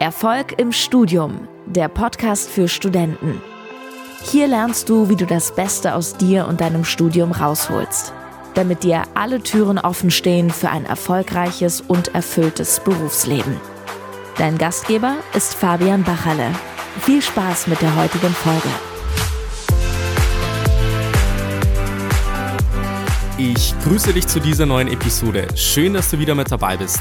Erfolg im Studium, der Podcast für Studenten. Hier lernst du, wie du das Beste aus dir und deinem Studium rausholst, damit dir alle Türen offen stehen für ein erfolgreiches und erfülltes Berufsleben. Dein Gastgeber ist Fabian Bachalle. Viel Spaß mit der heutigen Folge. Ich grüße dich zu dieser neuen Episode. Schön, dass du wieder mit dabei bist.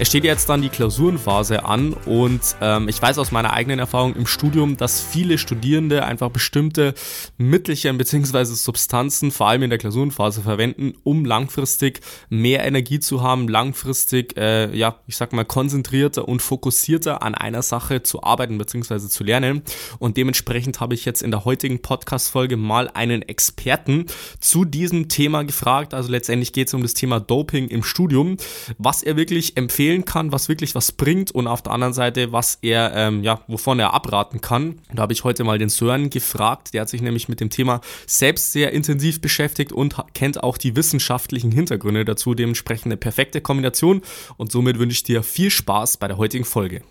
Es steht jetzt dann die Klausurenphase an und ähm, ich weiß aus meiner eigenen Erfahrung im Studium, dass viele Studierende einfach bestimmte Mittelchen bzw. Substanzen vor allem in der Klausurenphase verwenden, um langfristig mehr Energie zu haben, langfristig, äh, ja, ich sag mal, konzentrierter und fokussierter an einer Sache zu arbeiten bzw. zu lernen. Und dementsprechend habe ich jetzt in der heutigen Podcast-Folge mal einen Experten zu diesem Thema gefragt. Also letztendlich geht es um das Thema Doping im Studium, was er wirklich empfiehlt empfehlen kann, was wirklich was bringt und auf der anderen Seite, was er, ähm, ja, wovon er abraten kann. Da habe ich heute mal den Sören gefragt, der hat sich nämlich mit dem Thema selbst sehr intensiv beschäftigt und kennt auch die wissenschaftlichen Hintergründe dazu, dementsprechend eine perfekte Kombination und somit wünsche ich dir viel Spaß bei der heutigen Folge.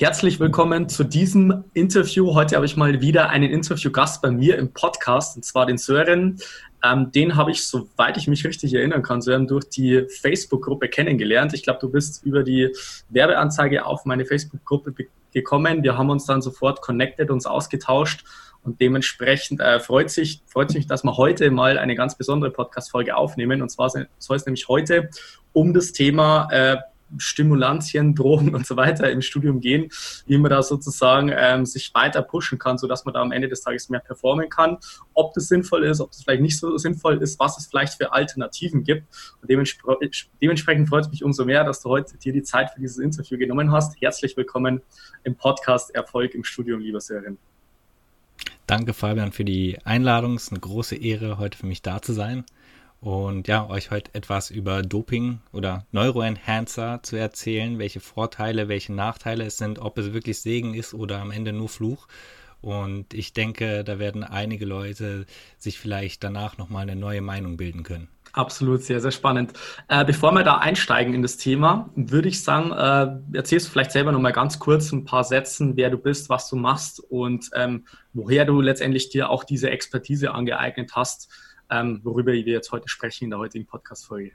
Herzlich willkommen zu diesem Interview. Heute habe ich mal wieder einen Interviewgast bei mir im Podcast, und zwar den Sören. Ähm, den habe ich, soweit ich mich richtig erinnern kann, Sören, durch die Facebook-Gruppe kennengelernt. Ich glaube, du bist über die Werbeanzeige auf meine Facebook-Gruppe gekommen. Wir haben uns dann sofort connected, uns ausgetauscht und dementsprechend äh, freut sich freut sich, dass wir heute mal eine ganz besondere Podcast-Folge aufnehmen. Und zwar soll es nämlich heute um das Thema äh, Stimulantien, Drogen und so weiter im Studium gehen, wie man da sozusagen ähm, sich weiter pushen kann, sodass man da am Ende des Tages mehr performen kann. Ob das sinnvoll ist, ob das vielleicht nicht so sinnvoll ist, was es vielleicht für Alternativen gibt. Und dementspre dementsprechend freut es mich umso mehr, dass du heute dir die Zeit für dieses Interview genommen hast. Herzlich willkommen im Podcast Erfolg im Studium, lieber Sören. Danke, Fabian, für die Einladung. Es ist eine große Ehre, heute für mich da zu sein und ja, euch heute etwas über Doping oder Neuroenhancer zu erzählen, welche Vorteile, welche Nachteile es sind, ob es wirklich Segen ist oder am Ende nur Fluch. Und ich denke, da werden einige Leute sich vielleicht danach nochmal eine neue Meinung bilden können. Absolut, sehr, sehr spannend. Äh, bevor wir da einsteigen in das Thema, würde ich sagen, äh, erzählst du vielleicht selber nochmal ganz kurz ein paar Sätzen, wer du bist, was du machst und ähm, woher du letztendlich dir auch diese Expertise angeeignet hast, ähm, worüber wir jetzt heute sprechen in der heutigen Podcast-Folge.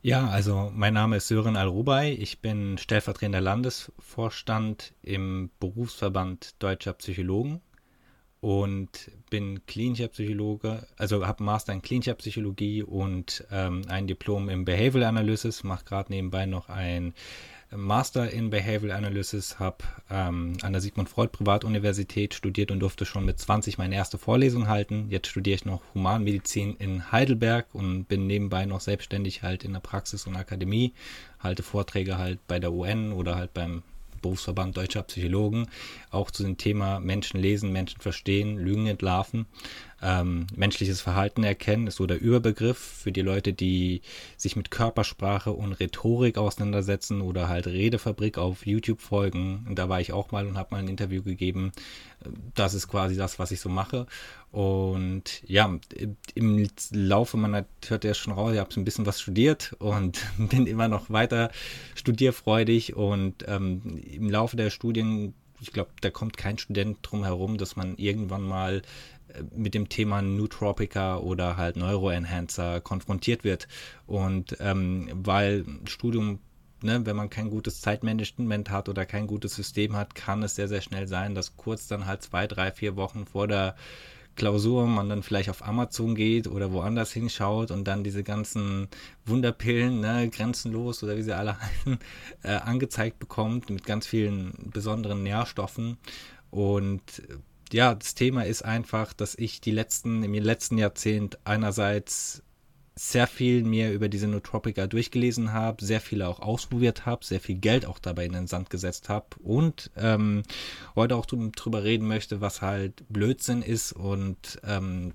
Ja, also mein Name ist Sören Alrubay. Ich bin stellvertretender Landesvorstand im Berufsverband Deutscher Psychologen und bin klinischer Psychologe, also habe Master in klinischer Psychologie und ähm, ein Diplom im Behavioral Analysis, mache gerade nebenbei noch ein Master in Behavioral Analysis, habe ähm, an der Sigmund Freud Privatuniversität studiert und durfte schon mit 20 meine erste Vorlesung halten. Jetzt studiere ich noch Humanmedizin in Heidelberg und bin nebenbei noch selbstständig halt in der Praxis und Akademie, halte Vorträge halt bei der UN oder halt beim Berufsverband Deutscher Psychologen, auch zu dem Thema Menschen lesen, Menschen verstehen, Lügen entlarven. Ähm, menschliches Verhalten erkennen ist so der Überbegriff für die Leute, die sich mit Körpersprache und Rhetorik auseinandersetzen oder halt Redefabrik auf YouTube folgen. Da war ich auch mal und habe mal ein Interview gegeben. Das ist quasi das, was ich so mache. Und ja, im Laufe meiner, hört ihr schon raus, ich habe ein bisschen was studiert und bin immer noch weiter studierfreudig. Und ähm, im Laufe der Studien ich glaube, da kommt kein Student drum herum, dass man irgendwann mal mit dem Thema Nootropica oder halt Neuroenhancer konfrontiert wird. Und ähm, weil Studium Ne, wenn man kein gutes Zeitmanagement hat oder kein gutes System hat, kann es sehr, sehr schnell sein, dass kurz dann halt zwei, drei, vier Wochen vor der Klausur man dann vielleicht auf Amazon geht oder woanders hinschaut und dann diese ganzen Wunderpillen, ne, grenzenlos oder wie sie alle heißen, äh, angezeigt bekommt mit ganz vielen besonderen Nährstoffen. Und ja, das Thema ist einfach, dass ich die letzten, im letzten Jahrzehnt einerseits sehr viel mir über diese Nootropica durchgelesen habe, sehr viele auch ausprobiert habe, sehr viel Geld auch dabei in den Sand gesetzt habe und ähm, heute auch drüber reden möchte, was halt Blödsinn ist und ähm,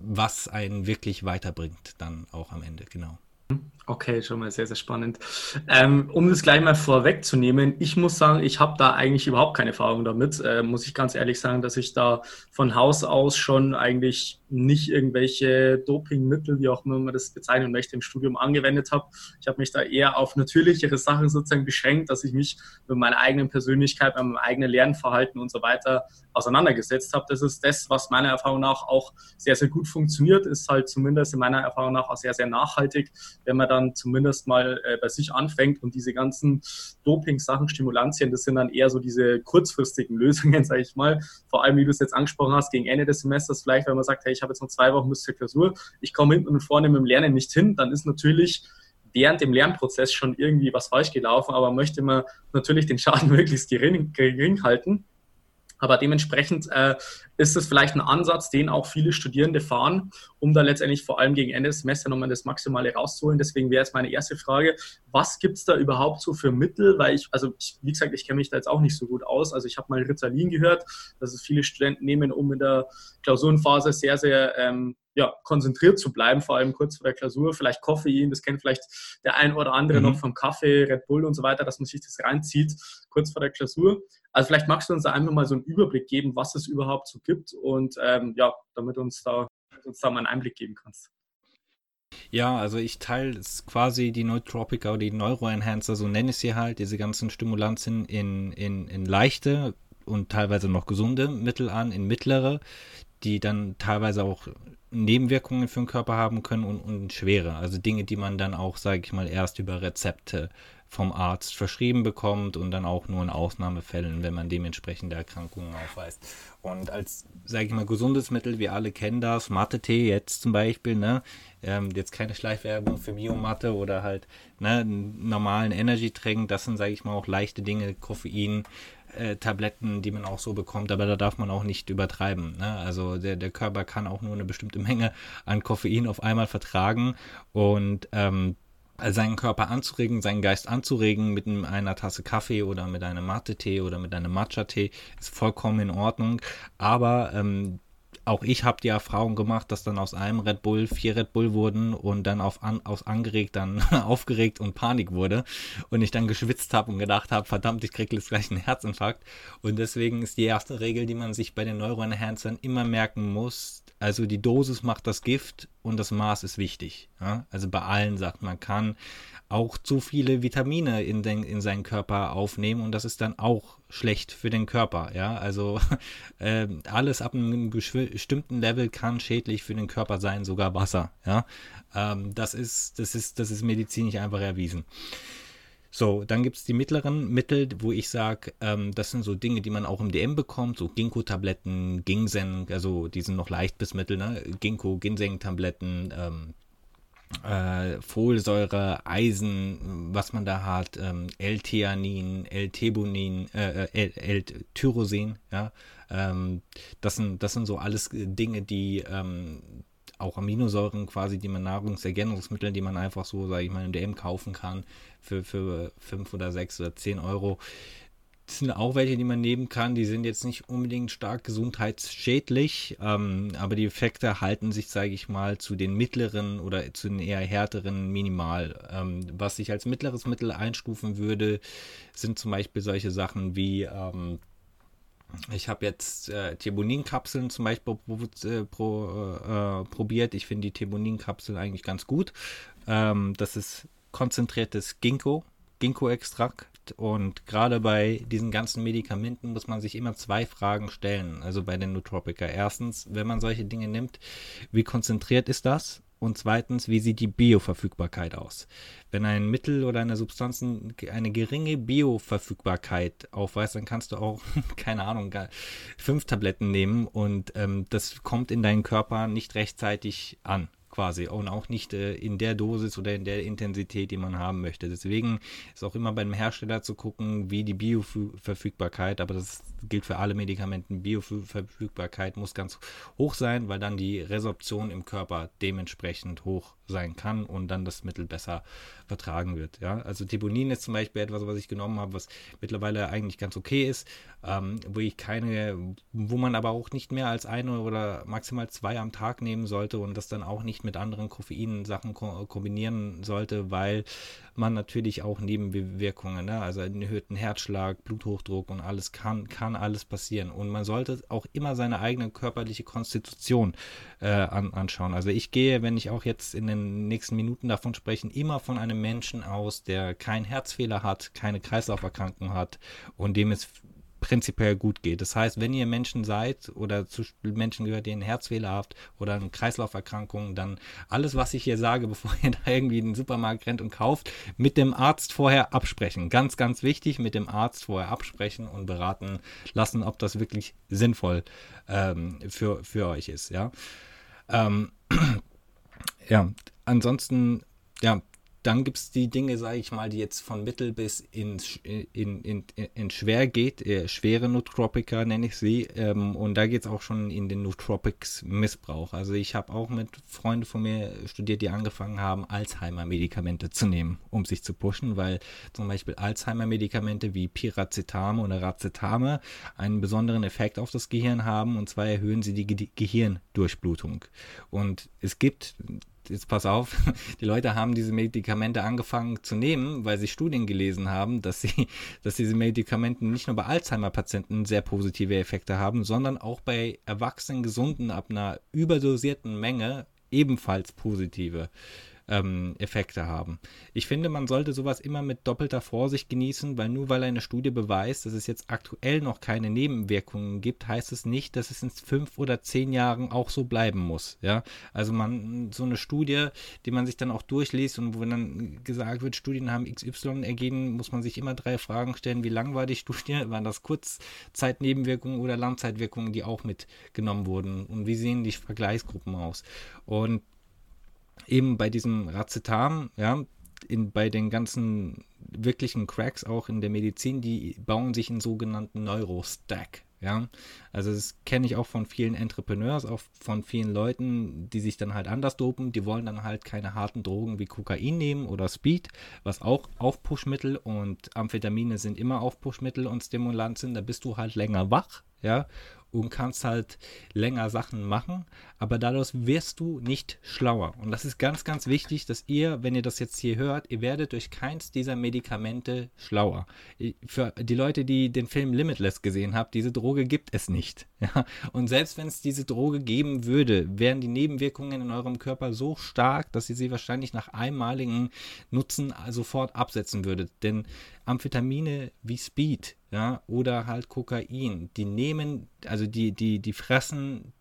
was einen wirklich weiterbringt dann auch am Ende, genau. Okay, schon mal sehr, sehr spannend. Ähm, um das gleich mal vorwegzunehmen, ich muss sagen, ich habe da eigentlich überhaupt keine Erfahrung damit. Äh, muss ich ganz ehrlich sagen, dass ich da von Haus aus schon eigentlich nicht irgendwelche Dopingmittel, wie auch immer man das bezeichnen möchte, im Studium angewendet habe. Ich habe mich da eher auf natürlichere Sachen sozusagen beschränkt, dass ich mich mit meiner eigenen Persönlichkeit, mit meinem eigenen Lernverhalten und so weiter auseinandergesetzt habe. Das ist das, was meiner Erfahrung nach auch sehr, sehr gut funktioniert, ist halt zumindest in meiner Erfahrung nach auch sehr, sehr nachhaltig, wenn man dann zumindest mal äh, bei sich anfängt und diese ganzen Doping-Sachen, Stimulantien, das sind dann eher so diese kurzfristigen Lösungen, sage ich mal. Vor allem, wie du es jetzt angesprochen hast, gegen Ende des Semesters vielleicht, wenn man sagt, hey, ich habe jetzt noch zwei Wochen bis zur Klausur, ich komme hinten und vorne mit dem Lernen nicht hin, dann ist natürlich während dem Lernprozess schon irgendwie was falsch gelaufen, aber möchte man natürlich den Schaden möglichst gering, gering halten. Aber dementsprechend äh, ist es vielleicht ein Ansatz, den auch viele Studierende fahren, um da letztendlich vor allem gegen Ende des Semesters nochmal das Maximale rauszuholen. Deswegen wäre jetzt meine erste Frage, was gibt es da überhaupt so für Mittel? Weil ich, also ich, wie gesagt, ich kenne mich da jetzt auch nicht so gut aus. Also ich habe mal Ritalin gehört, dass es viele Studenten nehmen, um in der Klausurenphase sehr, sehr ähm, ja, konzentriert zu bleiben, vor allem kurz vor der Klausur. Vielleicht Koffein, das kennt vielleicht der ein oder andere mhm. noch vom Kaffee, Red Bull und so weiter, dass man sich das reinzieht, kurz vor der Klausur. Also vielleicht magst du uns da einfach mal so einen Überblick geben, was es überhaupt so gibt und ähm, ja, damit uns da, uns da mal einen Einblick geben kannst. Ja, also ich teile quasi die Nootropica oder die Neuroenhancer, so nenne ich sie halt, diese ganzen Stimulantien in, in, in leichte und teilweise noch gesunde Mittel an, in mittlere, die dann teilweise auch Nebenwirkungen für den Körper haben können und, und schwere. Also Dinge, die man dann auch, sage ich mal, erst über Rezepte vom Arzt verschrieben bekommt und dann auch nur in Ausnahmefällen, wenn man dementsprechende Erkrankungen aufweist. Und als, sage ich mal, gesundes Mittel, wir alle kennen das, Mathe-Tee jetzt zum Beispiel, ne? Ähm, jetzt keine Schleichwerbung für Biomatte oder halt ne, normalen Energy-Tränken, das sind, sage ich mal, auch leichte Dinge, Koffein, äh, Tabletten, die man auch so bekommt, aber da darf man auch nicht übertreiben. Ne? Also der, der Körper kann auch nur eine bestimmte Menge an Koffein auf einmal vertragen und ähm, seinen Körper anzuregen, seinen Geist anzuregen mit einer Tasse Kaffee oder mit einem Mate-Tee oder mit einem Matcha-Tee ist vollkommen in Ordnung. Aber ähm, auch ich habe die Erfahrung gemacht, dass dann aus einem Red Bull vier Red Bull wurden und dann auf an, aus angeregt dann aufgeregt und Panik wurde und ich dann geschwitzt habe und gedacht habe, verdammt, ich kriege jetzt gleich einen Herzinfarkt. Und deswegen ist die erste Regel, die man sich bei den Neuroenhancern immer merken muss, also die Dosis macht das Gift und das Maß ist wichtig. Ja? Also bei allen sagt man kann auch zu viele Vitamine in, den, in seinen Körper aufnehmen und das ist dann auch schlecht für den Körper. Ja, also äh, alles ab einem bestimmten Level kann schädlich für den Körper sein, sogar Wasser. Ja, ähm, das ist, das ist, das ist medizinisch einfach erwiesen. So, dann gibt es die mittleren Mittel, wo ich sage, ähm, das sind so Dinge, die man auch im DM bekommt, so Ginkgo-Tabletten, Ginseng, also die sind noch leicht bis mittel, ne? Ginkgo, Ginseng-Tabletten, ähm, äh, Folsäure, Eisen, was man da hat, ähm, L-Theanin, L-Thebonin, äh, äh L-Tyrosin, ja, ähm, das sind, das sind so alles Dinge, die ähm, auch Aminosäuren quasi, die man Nahrungsergänzungsmittel, die man einfach so, sage ich mal, im DM kaufen kann für, für 5 oder 6 oder 10 Euro, das sind auch welche, die man nehmen kann. Die sind jetzt nicht unbedingt stark gesundheitsschädlich, ähm, aber die Effekte halten sich, sage ich mal, zu den mittleren oder zu den eher härteren minimal. Ähm, was ich als mittleres Mittel einstufen würde, sind zum Beispiel solche Sachen wie ähm, ich habe jetzt äh, Thebonin-Kapseln zum Beispiel pro, äh, pro, äh, probiert. Ich finde die Thebonin-Kapsel eigentlich ganz gut. Ähm, das ist konzentriertes Ginkgo, Ginkgo-Extrakt und gerade bei diesen ganzen Medikamenten muss man sich immer zwei Fragen stellen. Also bei den Nootropica. Erstens, wenn man solche Dinge nimmt, wie konzentriert ist das? Und zweitens, wie sieht die Bioverfügbarkeit aus? Wenn ein Mittel oder eine Substanz eine geringe Bioverfügbarkeit aufweist, dann kannst du auch, keine Ahnung, fünf Tabletten nehmen und ähm, das kommt in deinen Körper nicht rechtzeitig an quasi und auch nicht äh, in der Dosis oder in der Intensität, die man haben möchte. Deswegen ist auch immer beim Hersteller zu gucken, wie die Bioverfügbarkeit, aber das gilt für alle Medikamenten, Bioverfügbarkeit muss ganz hoch sein, weil dann die Resorption im Körper dementsprechend hoch sein kann und dann das Mittel besser vertragen wird. Ja? Also Thebunin ist zum Beispiel etwas, was ich genommen habe, was mittlerweile eigentlich ganz okay ist, ähm, wo ich keine, wo man aber auch nicht mehr als eine oder maximal zwei am Tag nehmen sollte und das dann auch nicht mit anderen Koffeinsachen ko kombinieren sollte, weil man natürlich auch Nebenwirkungen, ne? also einen erhöhten Herzschlag, Bluthochdruck und alles kann, kann alles passieren. Und man sollte auch immer seine eigene körperliche Konstitution äh, an, anschauen. Also ich gehe, wenn ich auch jetzt in den nächsten Minuten davon spreche, immer von einem Menschen aus, der keinen Herzfehler hat, keine Kreislauferkrankung hat und dem es prinzipiell gut geht. Das heißt, wenn ihr Menschen seid oder zu Menschen gehört, die einen Herzfehler habt oder eine Kreislauferkrankung, dann alles, was ich hier sage, bevor ihr da irgendwie in den Supermarkt rennt und kauft, mit dem Arzt vorher absprechen. Ganz, ganz wichtig, mit dem Arzt vorher absprechen und beraten lassen, ob das wirklich sinnvoll ähm, für, für euch ist. Ja, ähm, ja ansonsten ja, dann gibt es die Dinge, sage ich mal, die jetzt von mittel bis in, in, in, in schwer geht, äh, schwere Nootropika nenne ich sie. Ähm, und da geht es auch schon in den Nootropics-Missbrauch. Also ich habe auch mit Freunden von mir studiert, die angefangen haben, Alzheimer-Medikamente zu nehmen, um sich zu pushen, weil zum Beispiel Alzheimer-Medikamente wie Piracetam oder Racetame einen besonderen Effekt auf das Gehirn haben. Und zwar erhöhen sie die Ge Gehirndurchblutung. Und es gibt jetzt pass auf, die Leute haben diese Medikamente angefangen zu nehmen, weil sie Studien gelesen haben, dass sie, dass diese Medikamente nicht nur bei Alzheimer-Patienten sehr positive Effekte haben, sondern auch bei erwachsenen Gesunden ab einer überdosierten Menge ebenfalls positive ähm, Effekte haben. Ich finde, man sollte sowas immer mit doppelter Vorsicht genießen, weil nur weil eine Studie beweist, dass es jetzt aktuell noch keine Nebenwirkungen gibt, heißt es nicht, dass es in fünf oder zehn Jahren auch so bleiben muss. Ja, also man so eine Studie, die man sich dann auch durchliest und wo dann gesagt wird, Studien haben XY ergeben, muss man sich immer drei Fragen stellen: Wie lang war die Studie? Waren das Kurzzeitnebenwirkungen oder Langzeitwirkungen, die auch mitgenommen wurden? Und wie sehen die Vergleichsgruppen aus? Und eben bei diesem Racetam, ja, in, bei den ganzen wirklichen Cracks auch in der Medizin, die bauen sich in sogenannten Neurostack. Ja, also das kenne ich auch von vielen Entrepreneurs, auch von vielen Leuten, die sich dann halt anders dopen. Die wollen dann halt keine harten Drogen wie Kokain nehmen oder Speed, was auch Aufpushmittel und Amphetamine sind immer Aufpushmittel und Stimulantien. Da bist du halt länger wach, ja, und kannst halt länger Sachen machen, aber dadurch wirst du nicht schlauer. Und das ist ganz, ganz wichtig, dass ihr, wenn ihr das jetzt hier hört, ihr werdet durch keins dieser Medikamente schlauer. Für die Leute, die den Film Limitless gesehen haben, diese Droge gibt es nicht. Ja? Und selbst wenn es diese Droge geben würde, wären die Nebenwirkungen in eurem Körper so stark, dass ihr sie wahrscheinlich nach einmaligen Nutzen sofort absetzen würdet. Denn Amphetamine wie Speed, ja, oder halt Kokain, die nehmen, also die, die, die fressen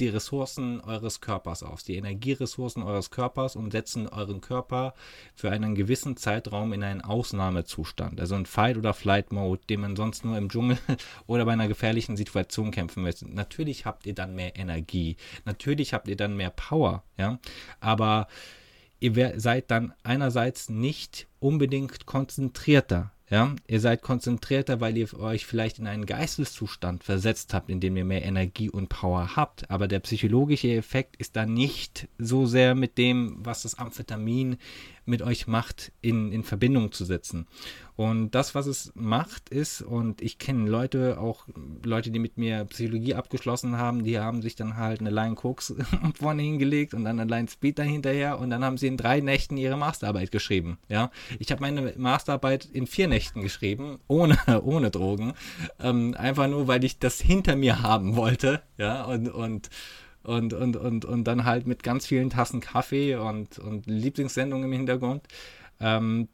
die Ressourcen eures Körpers aus, die Energieressourcen eures Körpers und setzen euren Körper für einen gewissen Zeitraum in einen Ausnahmezustand, also ein Fight- oder Flight-Mode, den man sonst nur im Dschungel oder bei einer gefährlichen Situation kämpfen möchte. Natürlich habt ihr dann mehr Energie, natürlich habt ihr dann mehr Power, ja, aber ihr seid dann einerseits nicht unbedingt konzentrierter. Ja, ihr seid konzentrierter, weil ihr euch vielleicht in einen Geisteszustand versetzt habt, in dem ihr mehr Energie und Power habt. Aber der psychologische Effekt ist dann nicht so sehr mit dem, was das Amphetamin mit euch macht, in, in Verbindung zu setzen. Und das, was es macht, ist, und ich kenne Leute, auch Leute, die mit mir Psychologie abgeschlossen haben, die haben sich dann halt eine Line Koks vorne hingelegt und dann eine Line Speed dahinterher und dann haben sie in drei Nächten ihre Masterarbeit geschrieben. Ja, ich habe meine Masterarbeit in vier Nächten geschrieben, ohne, ohne Drogen. Ähm, einfach nur, weil ich das hinter mir haben wollte. Ja, und, und und, und, und, und dann halt mit ganz vielen Tassen Kaffee und, und Lieblingssendungen im Hintergrund. Ähm,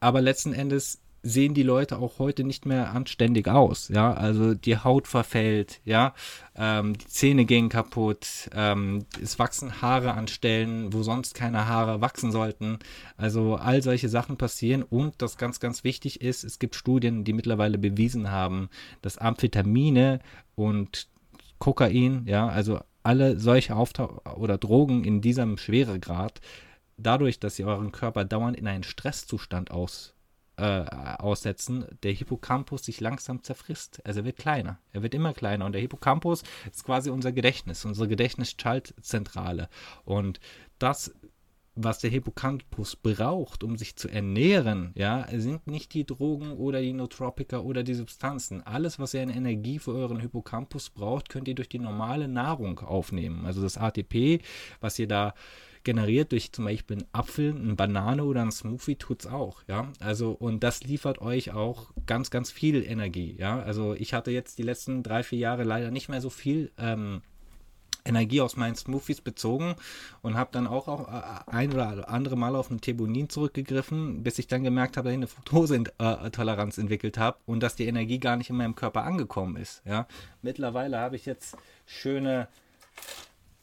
aber letzten Endes sehen die Leute auch heute nicht mehr anständig aus, ja, also die Haut verfällt, ja, ähm, die Zähne gehen kaputt, ähm, es wachsen Haare an Stellen, wo sonst keine Haare wachsen sollten, also all solche Sachen passieren und das ganz, ganz wichtig ist, es gibt Studien, die mittlerweile bewiesen haben, dass Amphetamine und Kokain, ja, also alle solche Auftau oder Drogen in diesem Schweregrad, dadurch, dass sie euren Körper dauernd in einen Stresszustand aus, äh, aussetzen, der Hippocampus sich langsam zerfrisst. Also er wird kleiner. Er wird immer kleiner. Und der Hippocampus ist quasi unser Gedächtnis, unsere Gedächtnisschaltzentrale. Und das was der Hippocampus braucht, um sich zu ernähren, ja, sind nicht die Drogen oder die Nootropika oder die Substanzen. Alles, was ihr an Energie für euren Hippocampus braucht, könnt ihr durch die normale Nahrung aufnehmen. Also das ATP, was ihr da generiert durch zum Beispiel einen Apfel, eine Banane oder einen Smoothie, tut es auch, ja. Also, und das liefert euch auch ganz, ganz viel Energie, ja. Also ich hatte jetzt die letzten drei, vier Jahre leider nicht mehr so viel ähm, Energie aus meinen Smoothies bezogen und habe dann auch, auch äh, ein oder andere Mal auf ein Thebonin zurückgegriffen, bis ich dann gemerkt habe, dass ich eine Fructoseintoleranz entwickelt habe und dass die Energie gar nicht in meinem Körper angekommen ist. Ja. Mittlerweile habe ich jetzt schöne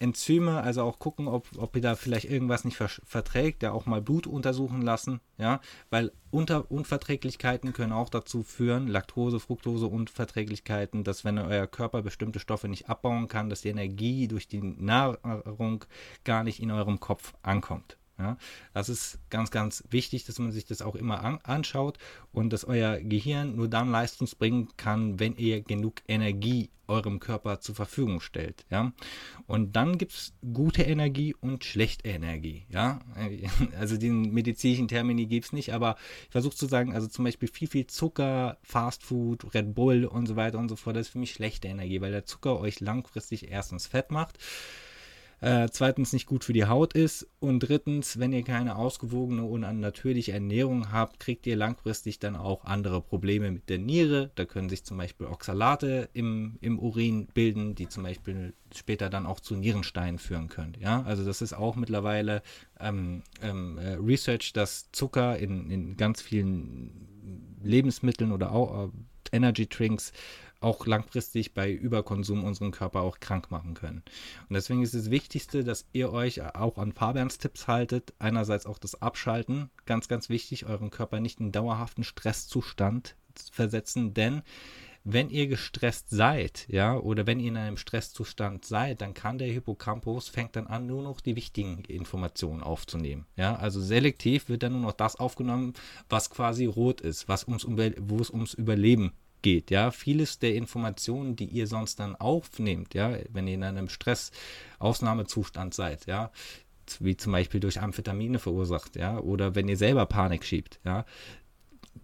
Enzyme, also auch gucken, ob, ob ihr da vielleicht irgendwas nicht ver verträgt, ja auch mal Blut untersuchen lassen, ja, weil Unter Unverträglichkeiten können auch dazu führen, Laktose, Fructose Unverträglichkeiten, dass wenn euer Körper bestimmte Stoffe nicht abbauen kann, dass die Energie durch die Nahrung gar nicht in eurem Kopf ankommt. Ja, das ist ganz, ganz wichtig, dass man sich das auch immer an, anschaut und dass euer Gehirn nur dann Leistung bringen kann, wenn ihr genug Energie eurem Körper zur Verfügung stellt. Ja? Und dann gibt es gute Energie und schlechte Energie. Ja? Also den medizinischen Termini gibt es nicht, aber ich versuche zu sagen, also zum Beispiel viel, viel Zucker, Fastfood, Red Bull und so weiter und so fort, das ist für mich schlechte Energie, weil der Zucker euch langfristig erstens fett macht äh, zweitens nicht gut für die Haut ist und drittens, wenn ihr keine ausgewogene und natürliche Ernährung habt, kriegt ihr langfristig dann auch andere Probleme mit der Niere. Da können sich zum Beispiel Oxalate im, im Urin bilden, die zum Beispiel später dann auch zu Nierensteinen führen können. Ja, also das ist auch mittlerweile ähm, ähm, äh, Research, dass Zucker in, in ganz vielen Lebensmitteln oder auch äh, Energy Drinks auch langfristig bei Überkonsum unseren Körper auch krank machen können. Und deswegen ist das Wichtigste, dass ihr euch auch an Fabians Tipps haltet. Einerseits auch das Abschalten, ganz, ganz wichtig, euren Körper nicht in dauerhaften Stresszustand versetzen, denn wenn ihr gestresst seid, ja, oder wenn ihr in einem Stresszustand seid, dann kann der Hippocampus fängt dann an, nur noch die wichtigen Informationen aufzunehmen. Ja, also selektiv wird dann nur noch das aufgenommen, was quasi rot ist, was ums, wo es ums Überleben geht, ja, vieles der Informationen, die ihr sonst dann aufnehmt, ja, wenn ihr in einem Stressausnahmezustand seid, ja, wie zum Beispiel durch Amphetamine verursacht, ja, oder wenn ihr selber Panik schiebt, ja,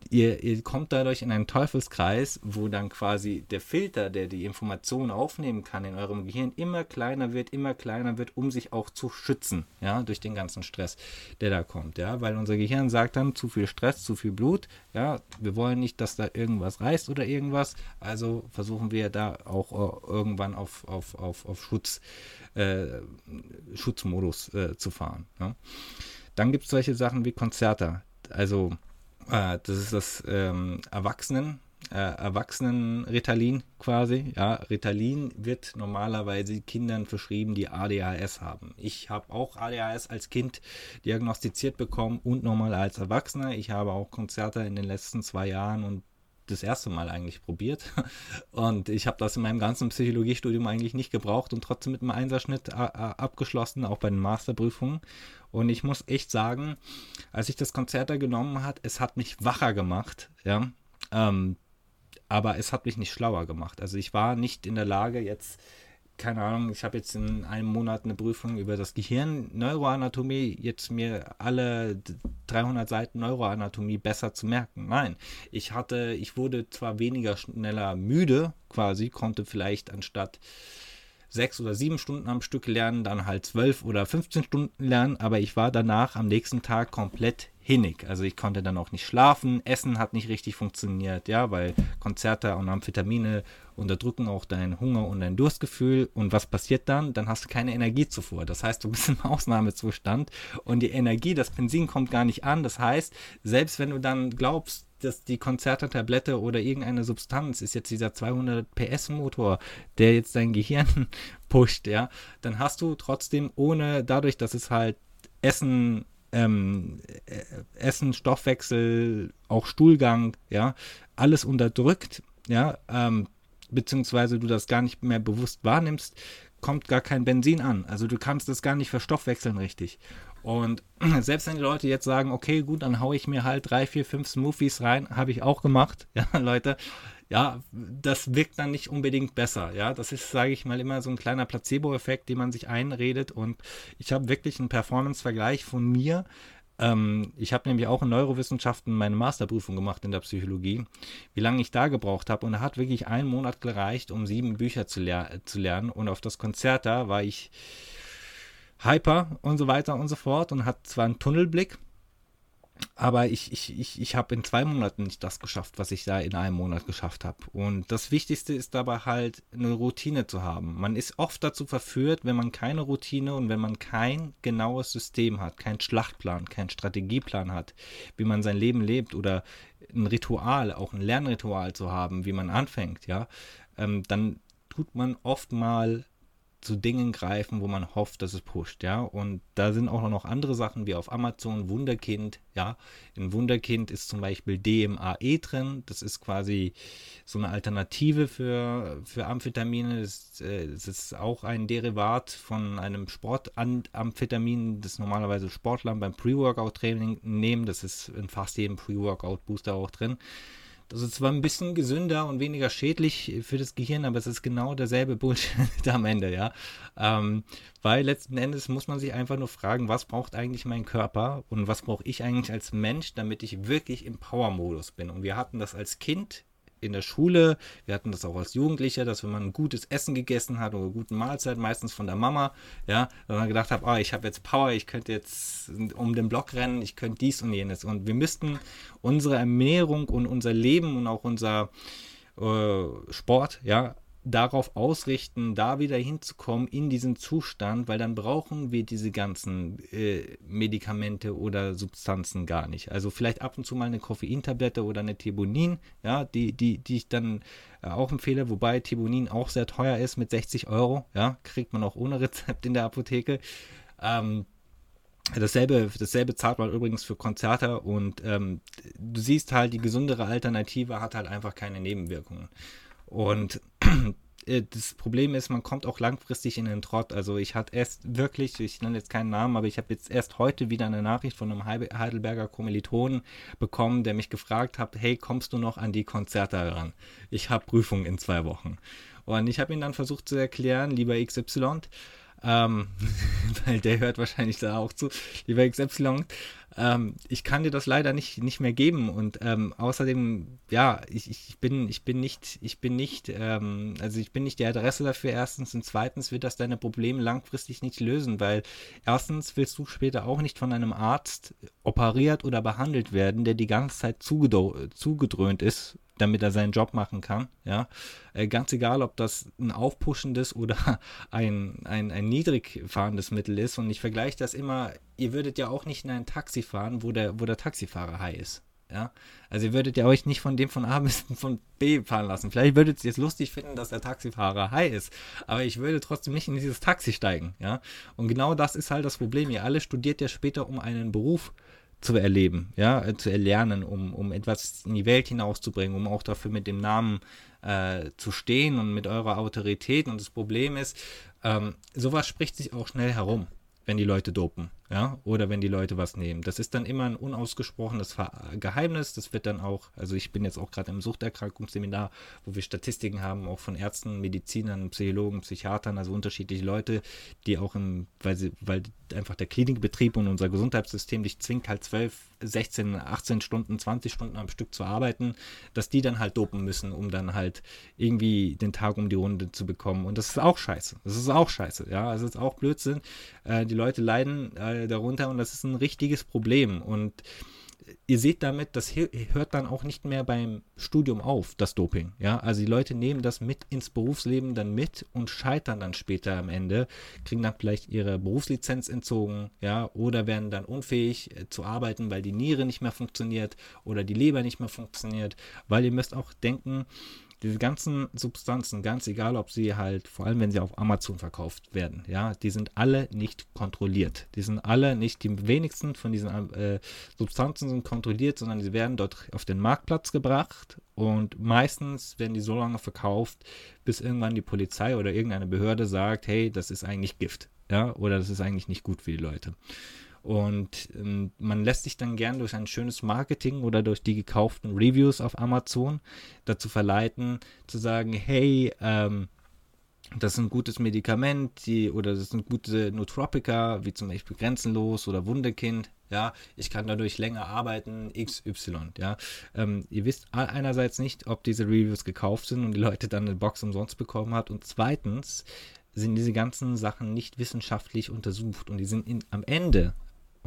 ihr, ihr kommt dadurch in einen Teufelskreis, wo dann quasi der Filter, der die Informationen aufnehmen kann in eurem Gehirn, immer kleiner wird, immer kleiner wird, um sich auch zu schützen, ja, durch den ganzen Stress, der da kommt, ja, weil unser Gehirn sagt dann, zu viel Stress, zu viel Blut, ja, wir wollen nicht, dass da irgendwas reißt oder irgendwas, also versuchen wir da auch äh, irgendwann auf, auf, auf, auf Schutz, äh, Schutzmodus äh, zu fahren, ja. Dann gibt es solche Sachen wie Konzerte, also äh, das ist das ähm, Erwachsenen, äh, Erwachsenen-Ritalin quasi. Ja, Ritalin wird normalerweise Kindern verschrieben, die ADHS haben. Ich habe auch ADHS als Kind diagnostiziert bekommen und nochmal als Erwachsener. Ich habe auch Konzerte in den letzten zwei Jahren und das erste Mal eigentlich probiert. Und ich habe das in meinem ganzen Psychologiestudium eigentlich nicht gebraucht und trotzdem mit einem Einserschnitt äh, äh, abgeschlossen, auch bei den Masterprüfungen. Und ich muss echt sagen, als ich das Konzert da genommen hat, es hat mich wacher gemacht, ja. Ähm, aber es hat mich nicht schlauer gemacht. Also ich war nicht in der Lage, jetzt keine Ahnung, ich habe jetzt in einem Monat eine Prüfung über das Gehirn, Neuroanatomie, jetzt mir alle 300 Seiten Neuroanatomie besser zu merken. Nein, ich hatte, ich wurde zwar weniger schneller müde, quasi, konnte vielleicht anstatt sechs oder sieben Stunden am Stück lernen, dann halt zwölf oder 15 Stunden lernen, aber ich war danach am nächsten Tag komplett hinnig. Also ich konnte dann auch nicht schlafen, Essen hat nicht richtig funktioniert, ja, weil Konzerte und Amphetamine unterdrücken auch dein Hunger und dein Durstgefühl. Und was passiert dann? Dann hast du keine Energiezufuhr. Das heißt, du bist im Ausnahmezustand und die Energie, das Benzin kommt gar nicht an. Das heißt, selbst wenn du dann glaubst, dass die Konzertertablette oder irgendeine Substanz ist jetzt dieser 200 PS Motor, der jetzt dein Gehirn pusht, ja, dann hast du trotzdem ohne, dadurch, dass es halt Essen ähm, äh, Essen, Stoffwechsel, auch Stuhlgang, ja, alles unterdrückt, ja, ähm, beziehungsweise du das gar nicht mehr bewusst wahrnimmst, kommt gar kein Benzin an. Also du kannst das gar nicht verstoffwechseln richtig. Und selbst wenn die Leute jetzt sagen, okay, gut, dann haue ich mir halt drei, vier, fünf Smoothies rein, habe ich auch gemacht, ja, Leute, ja, das wirkt dann nicht unbedingt besser. Ja, das ist, sage ich mal, immer so ein kleiner Placebo-Effekt, den man sich einredet. Und ich habe wirklich einen Performance-Vergleich von mir. Ähm, ich habe nämlich auch in Neurowissenschaften meine Masterprüfung gemacht in der Psychologie, wie lange ich da gebraucht habe. Und da hat wirklich ein Monat gereicht, um sieben Bücher zu, lehr zu lernen. Und auf das Konzert da war ich hyper und so weiter und so fort und hat zwar einen Tunnelblick aber ich, ich, ich, ich habe in zwei Monaten nicht das geschafft, was ich da in einem Monat geschafft habe. Und das Wichtigste ist dabei halt, eine Routine zu haben. Man ist oft dazu verführt, wenn man keine Routine und wenn man kein genaues System hat, keinen Schlachtplan, keinen Strategieplan hat, wie man sein Leben lebt oder ein Ritual, auch ein Lernritual zu haben, wie man anfängt, ja, ähm, dann tut man oft mal zu Dingen greifen, wo man hofft, dass es pusht, ja. Und da sind auch noch andere Sachen wie auf Amazon Wunderkind, ja. In Wunderkind ist zum Beispiel DMAE drin. Das ist quasi so eine Alternative für, für Amphetamine. Das, äh, ist auch ein Derivat von einem Sportamphetamin, das normalerweise Sportler beim Pre-Workout-Training nehmen. Das ist in fast jedem Pre-Workout-Booster auch drin. Ist zwar ein bisschen gesünder und weniger schädlich für das Gehirn, aber es ist genau derselbe Bullshit am Ende, ja. Ähm, weil letzten Endes muss man sich einfach nur fragen, was braucht eigentlich mein Körper und was brauche ich eigentlich als Mensch, damit ich wirklich im Power-Modus bin. Und wir hatten das als Kind in der Schule, wir hatten das auch als Jugendlicher, dass wenn man gutes Essen gegessen hat oder gute Mahlzeit, meistens von der Mama, ja, man gedacht hat, oh, ich habe jetzt Power, ich könnte jetzt um den Block rennen, ich könnte dies und jenes. Und wir müssten unsere Ernährung und unser Leben und auch unser äh, Sport, ja, darauf ausrichten, da wieder hinzukommen in diesen Zustand, weil dann brauchen wir diese ganzen äh, Medikamente oder Substanzen gar nicht. Also vielleicht ab und zu mal eine Koffeintablette oder eine Thibonin, ja, die, die, die ich dann äh, auch empfehle, wobei Thibonin auch sehr teuer ist mit 60 Euro, ja, kriegt man auch ohne Rezept in der Apotheke. Ähm, Dasselbe, dasselbe zahlt man übrigens für Konzerte und ähm, du siehst halt, die gesündere Alternative hat halt einfach keine Nebenwirkungen. Und äh, das Problem ist, man kommt auch langfristig in den Trott. Also ich hatte erst wirklich, ich nenne jetzt keinen Namen, aber ich habe jetzt erst heute wieder eine Nachricht von einem Heidelberger Kommilitonen bekommen, der mich gefragt hat, hey, kommst du noch an die Konzerte heran? Ich habe Prüfung in zwei Wochen. Und ich habe ihn dann versucht zu erklären, lieber XY, ähm, weil der hört wahrscheinlich da auch zu, lieber XY, ähm, ich kann dir das leider nicht, nicht mehr geben und ähm, außerdem, ja, ich, ich bin, ich bin nicht, ich bin nicht, ähm, also ich bin nicht die Adresse dafür, erstens und zweitens wird das deine Probleme langfristig nicht lösen, weil erstens willst du später auch nicht von einem Arzt operiert oder behandelt werden, der die ganze Zeit zugedröhnt ist damit er seinen Job machen kann. Ja, äh, ganz egal, ob das ein aufpuschendes oder ein, ein, ein niedrig fahrendes Mittel ist. Und ich vergleiche das immer, ihr würdet ja auch nicht in ein Taxi fahren, wo der, wo der Taxifahrer high ist. Ja, also ihr würdet ja euch nicht von dem von A bis von B fahren lassen. Vielleicht würdet ihr es lustig finden, dass der Taxifahrer high ist, aber ich würde trotzdem nicht in dieses Taxi steigen, ja. Und genau das ist halt das Problem. Ihr alle studiert ja später um einen Beruf zu erleben, ja, äh, zu erlernen, um, um etwas in die Welt hinauszubringen, um auch dafür mit dem Namen äh, zu stehen und mit eurer Autorität. Und das Problem ist, ähm, sowas spricht sich auch schnell herum wenn die Leute dopen, ja, oder wenn die Leute was nehmen. Das ist dann immer ein unausgesprochenes Geheimnis. Das wird dann auch, also ich bin jetzt auch gerade im Suchterkrankungsseminar, wo wir Statistiken haben, auch von Ärzten, Medizinern, Psychologen, Psychiatern, also unterschiedliche Leute, die auch im, weil sie, weil einfach der Klinikbetrieb und unser Gesundheitssystem dich zwingt, halt 12, 16, 18 Stunden, 20 Stunden am Stück zu arbeiten, dass die dann halt dopen müssen, um dann halt irgendwie den Tag um die Runde zu bekommen. Und das ist auch scheiße. Das ist auch scheiße, ja. Also ist auch Blödsinn. Äh, die Leute leiden äh, darunter und das ist ein richtiges Problem. Und ihr seht damit, das hört dann auch nicht mehr beim Studium auf, das Doping. Ja, also die Leute nehmen das mit ins Berufsleben dann mit und scheitern dann später am Ende, kriegen dann vielleicht ihre Berufslizenz entzogen, ja, oder werden dann unfähig äh, zu arbeiten, weil die Niere nicht mehr funktioniert oder die Leber nicht mehr funktioniert, weil ihr müsst auch denken, diese ganzen Substanzen, ganz egal, ob sie halt, vor allem wenn sie auf Amazon verkauft werden, ja, die sind alle nicht kontrolliert. Die sind alle nicht, die wenigsten von diesen äh, Substanzen sind kontrolliert, sondern sie werden dort auf den Marktplatz gebracht und meistens werden die so lange verkauft, bis irgendwann die Polizei oder irgendeine Behörde sagt, hey, das ist eigentlich Gift, ja, oder das ist eigentlich nicht gut für die Leute. Und ähm, man lässt sich dann gern durch ein schönes Marketing oder durch die gekauften Reviews auf Amazon dazu verleiten, zu sagen, hey, ähm, das ist ein gutes Medikament die, oder das sind gute Nootropika, wie zum Beispiel Grenzenlos oder Wunderkind. Ja, ich kann dadurch länger arbeiten, XY. Ja, ähm, ihr wisst einerseits nicht, ob diese Reviews gekauft sind und die Leute dann eine Box umsonst bekommen hat. Und zweitens sind diese ganzen Sachen nicht wissenschaftlich untersucht und die sind in, am Ende,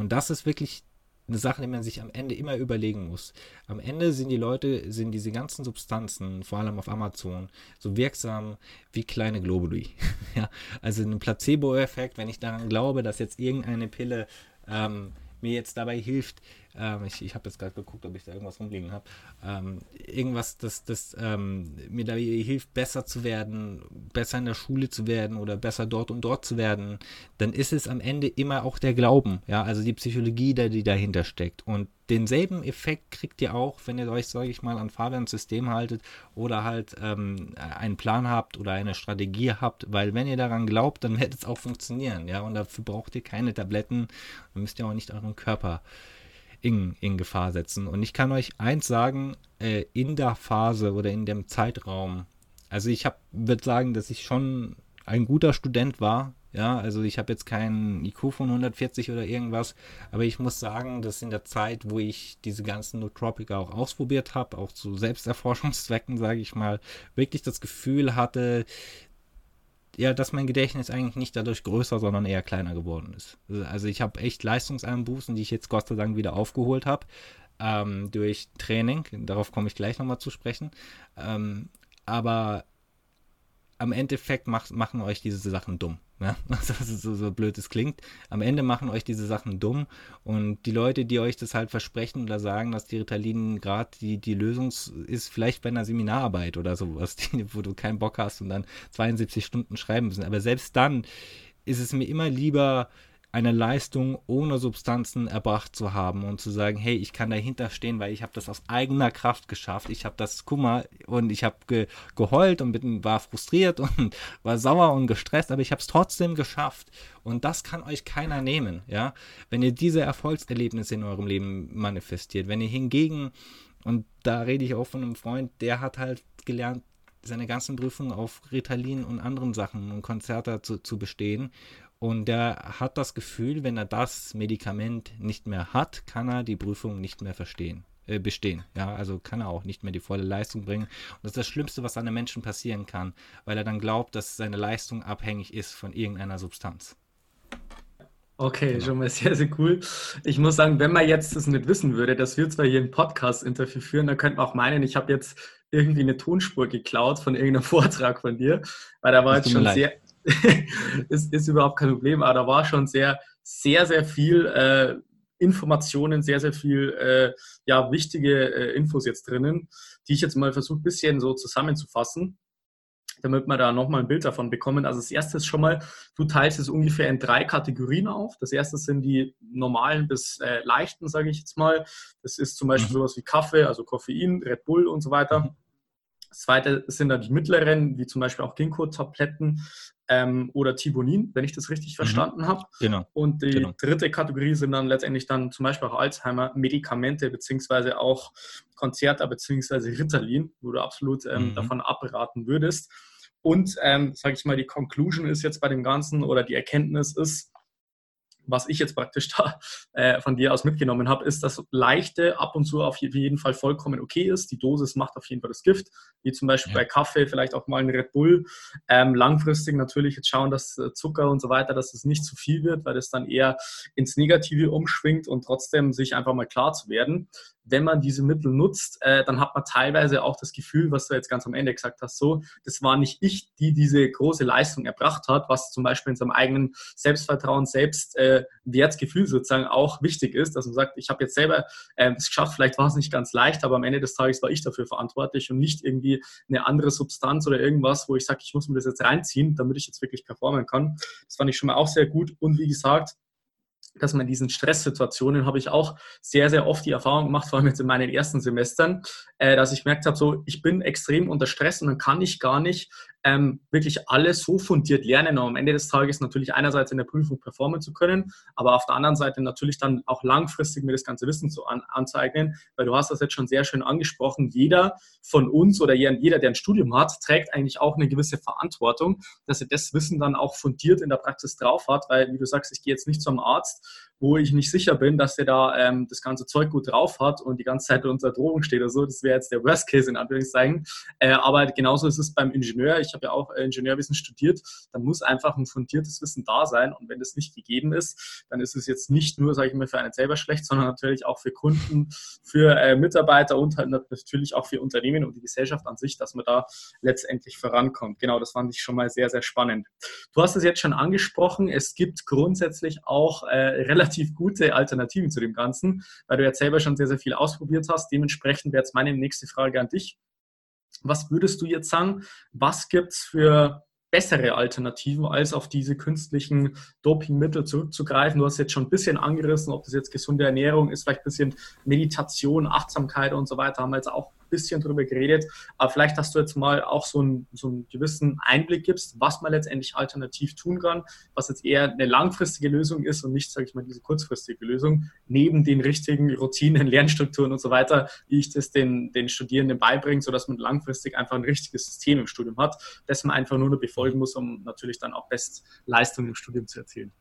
und das ist wirklich eine Sache, die man sich am Ende immer überlegen muss. Am Ende sind die Leute, sind diese ganzen Substanzen, vor allem auf Amazon, so wirksam wie kleine Globuli. ja, also ein Placebo-Effekt, wenn ich daran glaube, dass jetzt irgendeine Pille ähm, mir jetzt dabei hilft, ähm, ich ich habe jetzt gerade geguckt, ob ich da irgendwas rumliegen habe, ähm, irgendwas, das, das ähm, mir dabei hilft, besser zu werden, besser in der Schule zu werden oder besser dort und dort zu werden, dann ist es am Ende immer auch der Glauben, ja, also die Psychologie, die dahinter steckt. Und denselben Effekt kriegt ihr auch, wenn ihr euch, sage ich mal, an Fabians System haltet oder halt ähm, einen Plan habt oder eine Strategie habt, weil wenn ihr daran glaubt, dann wird es auch funktionieren, ja, und dafür braucht ihr keine Tabletten, dann müsst ihr auch nicht euren Körper in, in Gefahr setzen. Und ich kann euch eins sagen, äh, in der Phase oder in dem Zeitraum, also ich würde sagen, dass ich schon ein guter Student war. Ja, also ich habe jetzt keinen IQ von 140 oder irgendwas, aber ich muss sagen, dass in der Zeit, wo ich diese ganzen Nootropica auch ausprobiert habe, auch zu Selbsterforschungszwecken, sage ich mal, wirklich das Gefühl hatte, ja, dass mein Gedächtnis eigentlich nicht dadurch größer, sondern eher kleiner geworden ist. Also ich habe echt Leistungseinbußen, die ich jetzt Gott sei Dank wieder aufgeholt habe ähm, durch Training. Darauf komme ich gleich nochmal zu sprechen. Ähm, aber am Endeffekt macht, machen euch diese Sachen dumm. Ja? Also, so, so blöd es klingt. Am Ende machen euch diese Sachen dumm und die Leute, die euch das halt versprechen oder sagen, dass die Ritalin gerade die, die Lösung ist, vielleicht bei einer Seminararbeit oder sowas, die, wo du keinen Bock hast und dann 72 Stunden schreiben müssen. Aber selbst dann ist es mir immer lieber, eine Leistung ohne Substanzen erbracht zu haben und zu sagen, hey, ich kann dahinter stehen, weil ich habe das aus eigener Kraft geschafft. Ich habe das Kummer und ich habe ge geheult und bin, war frustriert und war sauer und gestresst, aber ich habe es trotzdem geschafft. Und das kann euch keiner nehmen, ja. Wenn ihr diese Erfolgserlebnisse in eurem Leben manifestiert, wenn ihr hingegen, und da rede ich auch von einem Freund, der hat halt gelernt, seine ganzen Prüfungen auf Ritalin und anderen Sachen und Konzerte zu, zu bestehen und der hat das Gefühl, wenn er das Medikament nicht mehr hat, kann er die Prüfung nicht mehr verstehen, äh, bestehen. Ja, also kann er auch nicht mehr die volle Leistung bringen. Und das ist das Schlimmste, was einem Menschen passieren kann, weil er dann glaubt, dass seine Leistung abhängig ist von irgendeiner Substanz. Okay, genau. schon mal sehr, sehr cool. Ich muss sagen, wenn man jetzt das nicht wissen würde, dass wir zwar hier ein Podcast-Interview führen, dann könnte man auch meinen, ich habe jetzt irgendwie eine Tonspur geklaut von irgendeinem Vortrag von dir, weil da war jetzt schon sehr, ist, ist überhaupt kein Problem, aber da war schon sehr, sehr, sehr viel äh, Informationen, sehr, sehr viel äh, ja, wichtige äh, Infos jetzt drinnen, die ich jetzt mal versuche, ein bisschen so zusammenzufassen, damit wir da nochmal ein Bild davon bekommen. Also das erste ist schon mal, du teilst es ungefähr in drei Kategorien auf. Das erste sind die normalen bis äh, leichten, sage ich jetzt mal. Das ist zum Beispiel mhm. sowas wie Kaffee, also Koffein, Red Bull und so weiter. Mhm. Das zweite sind dann die mittleren, wie zum Beispiel auch Ginkgo-Tabletten ähm, oder Tibonin, wenn ich das richtig mhm. verstanden habe. Genau. Und die genau. dritte Kategorie sind dann letztendlich dann zum Beispiel auch Alzheimer-Medikamente beziehungsweise auch Konzerta beziehungsweise Ritalin, wo du absolut ähm, mhm. davon abraten würdest. Und, ähm, sage ich mal, die Conclusion ist jetzt bei dem Ganzen oder die Erkenntnis ist, was ich jetzt praktisch da äh, von dir aus mitgenommen habe, ist, dass leichte ab und zu auf jeden Fall vollkommen okay ist. Die Dosis macht auf jeden Fall das Gift, wie zum Beispiel ja. bei Kaffee, vielleicht auch mal ein Red Bull. Ähm, langfristig natürlich jetzt schauen, dass äh, Zucker und so weiter, dass es nicht zu viel wird, weil das dann eher ins Negative umschwingt und trotzdem sich einfach mal klar zu werden wenn man diese Mittel nutzt, äh, dann hat man teilweise auch das Gefühl, was du jetzt ganz am Ende gesagt hast, so, das war nicht ich, die diese große Leistung erbracht hat, was zum Beispiel in seinem eigenen Selbstvertrauen, Selbstwertgefühl äh, sozusagen auch wichtig ist, dass man sagt, ich habe jetzt selber äh, es geschafft, vielleicht war es nicht ganz leicht, aber am Ende des Tages war ich dafür verantwortlich und nicht irgendwie eine andere Substanz oder irgendwas, wo ich sage, ich muss mir das jetzt reinziehen, damit ich jetzt wirklich performen kann. Das fand ich schon mal auch sehr gut und wie gesagt, dass man diesen Stresssituationen habe ich auch sehr, sehr oft die Erfahrung gemacht, vor allem jetzt in meinen ersten Semestern, äh, dass ich gemerkt habe, so, ich bin extrem unter Stress und dann kann ich gar nicht ähm, wirklich alles so fundiert lernen, um am Ende des Tages natürlich einerseits in der Prüfung performen zu können, aber auf der anderen Seite natürlich dann auch langfristig mir das ganze Wissen zu an, anzueignen, weil du hast das jetzt schon sehr schön angesprochen. Jeder von uns oder jeder, der ein Studium hat, trägt eigentlich auch eine gewisse Verantwortung, dass er das Wissen dann auch fundiert in der Praxis drauf hat, weil, wie du sagst, ich gehe jetzt nicht zum Arzt wo ich nicht sicher bin, dass der da ähm, das ganze Zeug gut drauf hat und die ganze Zeit unter Drohung steht oder so. Das wäre jetzt der Worst Case in Anführungszeichen. Äh, aber genauso ist es beim Ingenieur. Ich habe ja auch äh, Ingenieurwissen studiert. Da muss einfach ein fundiertes Wissen da sein. Und wenn das nicht gegeben ist, dann ist es jetzt nicht nur, sage ich mal, für einen selber schlecht, sondern natürlich auch für Kunden, für äh, Mitarbeiter und halt natürlich auch für Unternehmen und die Gesellschaft an sich, dass man da letztendlich vorankommt. Genau, das fand ich schon mal sehr, sehr spannend. Du hast es jetzt schon angesprochen. Es gibt grundsätzlich auch äh, relativ relativ gute Alternativen zu dem Ganzen, weil du jetzt selber schon sehr, sehr viel ausprobiert hast. Dementsprechend wäre jetzt meine nächste Frage an dich. Was würdest du jetzt sagen, was gibt es für bessere Alternativen, als auf diese künstlichen Dopingmittel zurückzugreifen. Du hast jetzt schon ein bisschen angerissen, ob das jetzt gesunde Ernährung ist, vielleicht ein bisschen Meditation, Achtsamkeit und so weiter, haben wir jetzt auch bisschen drüber geredet. Aber vielleicht, dass du jetzt mal auch so einen, so einen gewissen Einblick gibst, was man letztendlich alternativ tun kann, was jetzt eher eine langfristige Lösung ist und nicht, sage ich mal, diese kurzfristige Lösung, neben den richtigen Routinen, Lernstrukturen und so weiter, wie ich das den, den Studierenden beibringe, sodass man langfristig einfach ein richtiges System im Studium hat, das man einfach nur noch bevor verfolgen muss, um natürlich dann auch Bestleistungen im Studium zu erzielen.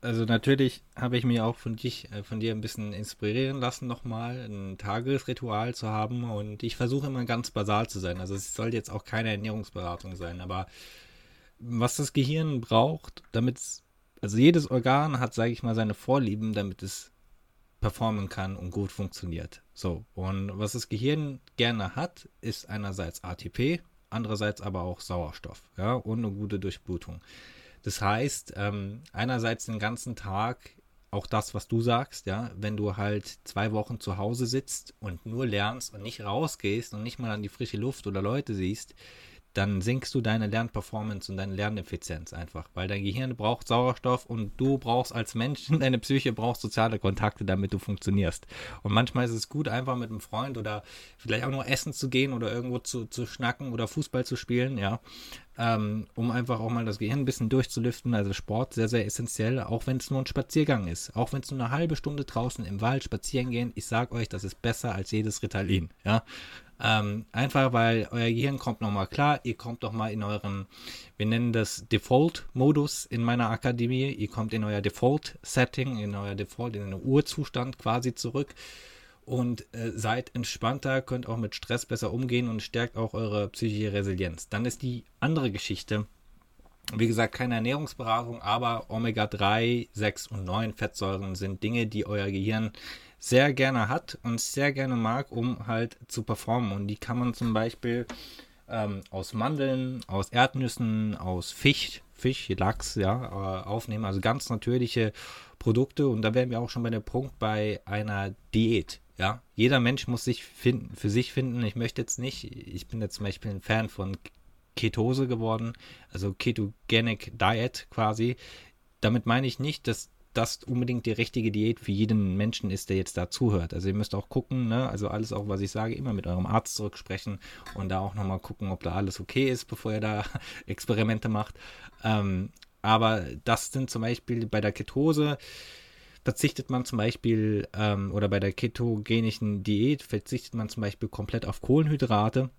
Also natürlich habe ich mir auch von dich, äh, von dir ein bisschen inspirieren lassen, nochmal ein Tagesritual zu haben. Und ich versuche immer ganz basal zu sein. Also es soll jetzt auch keine Ernährungsberatung sein, aber was das Gehirn braucht, damit es, also jedes Organ hat, sage ich mal, seine Vorlieben, damit es performen kann und gut funktioniert. So, und was das Gehirn gerne hat, ist einerseits ATP, andererseits aber auch Sauerstoff ja, und eine gute Durchblutung. Das heißt, ähm, einerseits den ganzen Tag auch das, was du sagst, ja, wenn du halt zwei Wochen zu Hause sitzt und nur lernst und nicht rausgehst und nicht mal an die frische Luft oder Leute siehst, dann sinkst du deine Lernperformance und deine Lerneffizienz einfach, weil dein Gehirn braucht Sauerstoff und du brauchst als Mensch, deine Psyche braucht soziale Kontakte, damit du funktionierst. Und manchmal ist es gut, einfach mit einem Freund oder vielleicht auch nur essen zu gehen oder irgendwo zu, zu schnacken oder Fußball zu spielen, ja, ähm, um einfach auch mal das Gehirn ein bisschen durchzulüften. Also Sport sehr, sehr essentiell, auch wenn es nur ein Spaziergang ist. Auch wenn es nur eine halbe Stunde draußen im Wald spazieren gehen, ich sag euch, das ist besser als jedes Ritalin, ja. Ähm, einfach weil euer Gehirn kommt nochmal klar, ihr kommt doch mal in euren, wir nennen das Default-Modus in meiner Akademie, ihr kommt in euer Default-Setting, in euer Default, in den Urzustand quasi zurück. Und äh, seid entspannter, könnt auch mit Stress besser umgehen und stärkt auch eure psychische Resilienz. Dann ist die andere Geschichte, wie gesagt, keine Ernährungsberatung, aber Omega-3, 6 und 9 Fettsäuren sind Dinge, die euer Gehirn sehr gerne hat und sehr gerne mag, um halt zu performen. Und die kann man zum Beispiel ähm, aus Mandeln, aus Erdnüssen, aus Fisch, Fisch, Lachs, ja, äh, aufnehmen. Also ganz natürliche Produkte. Und da wären wir auch schon bei dem Punkt bei einer Diät. Ja, jeder Mensch muss sich finden, für sich finden. Ich möchte jetzt nicht, ich bin jetzt zum Beispiel ein Fan von Ketose geworden, also Ketogenic Diet quasi. Damit meine ich nicht, dass das unbedingt die richtige Diät für jeden Menschen ist, der jetzt da zuhört. Also ihr müsst auch gucken, ne? also alles auch, was ich sage, immer mit eurem Arzt zurücksprechen und da auch nochmal gucken, ob da alles okay ist, bevor ihr da Experimente macht. Ähm, aber das sind zum Beispiel bei der Ketose, verzichtet man zum Beispiel, ähm, oder bei der ketogenischen Diät verzichtet man zum Beispiel komplett auf Kohlenhydrate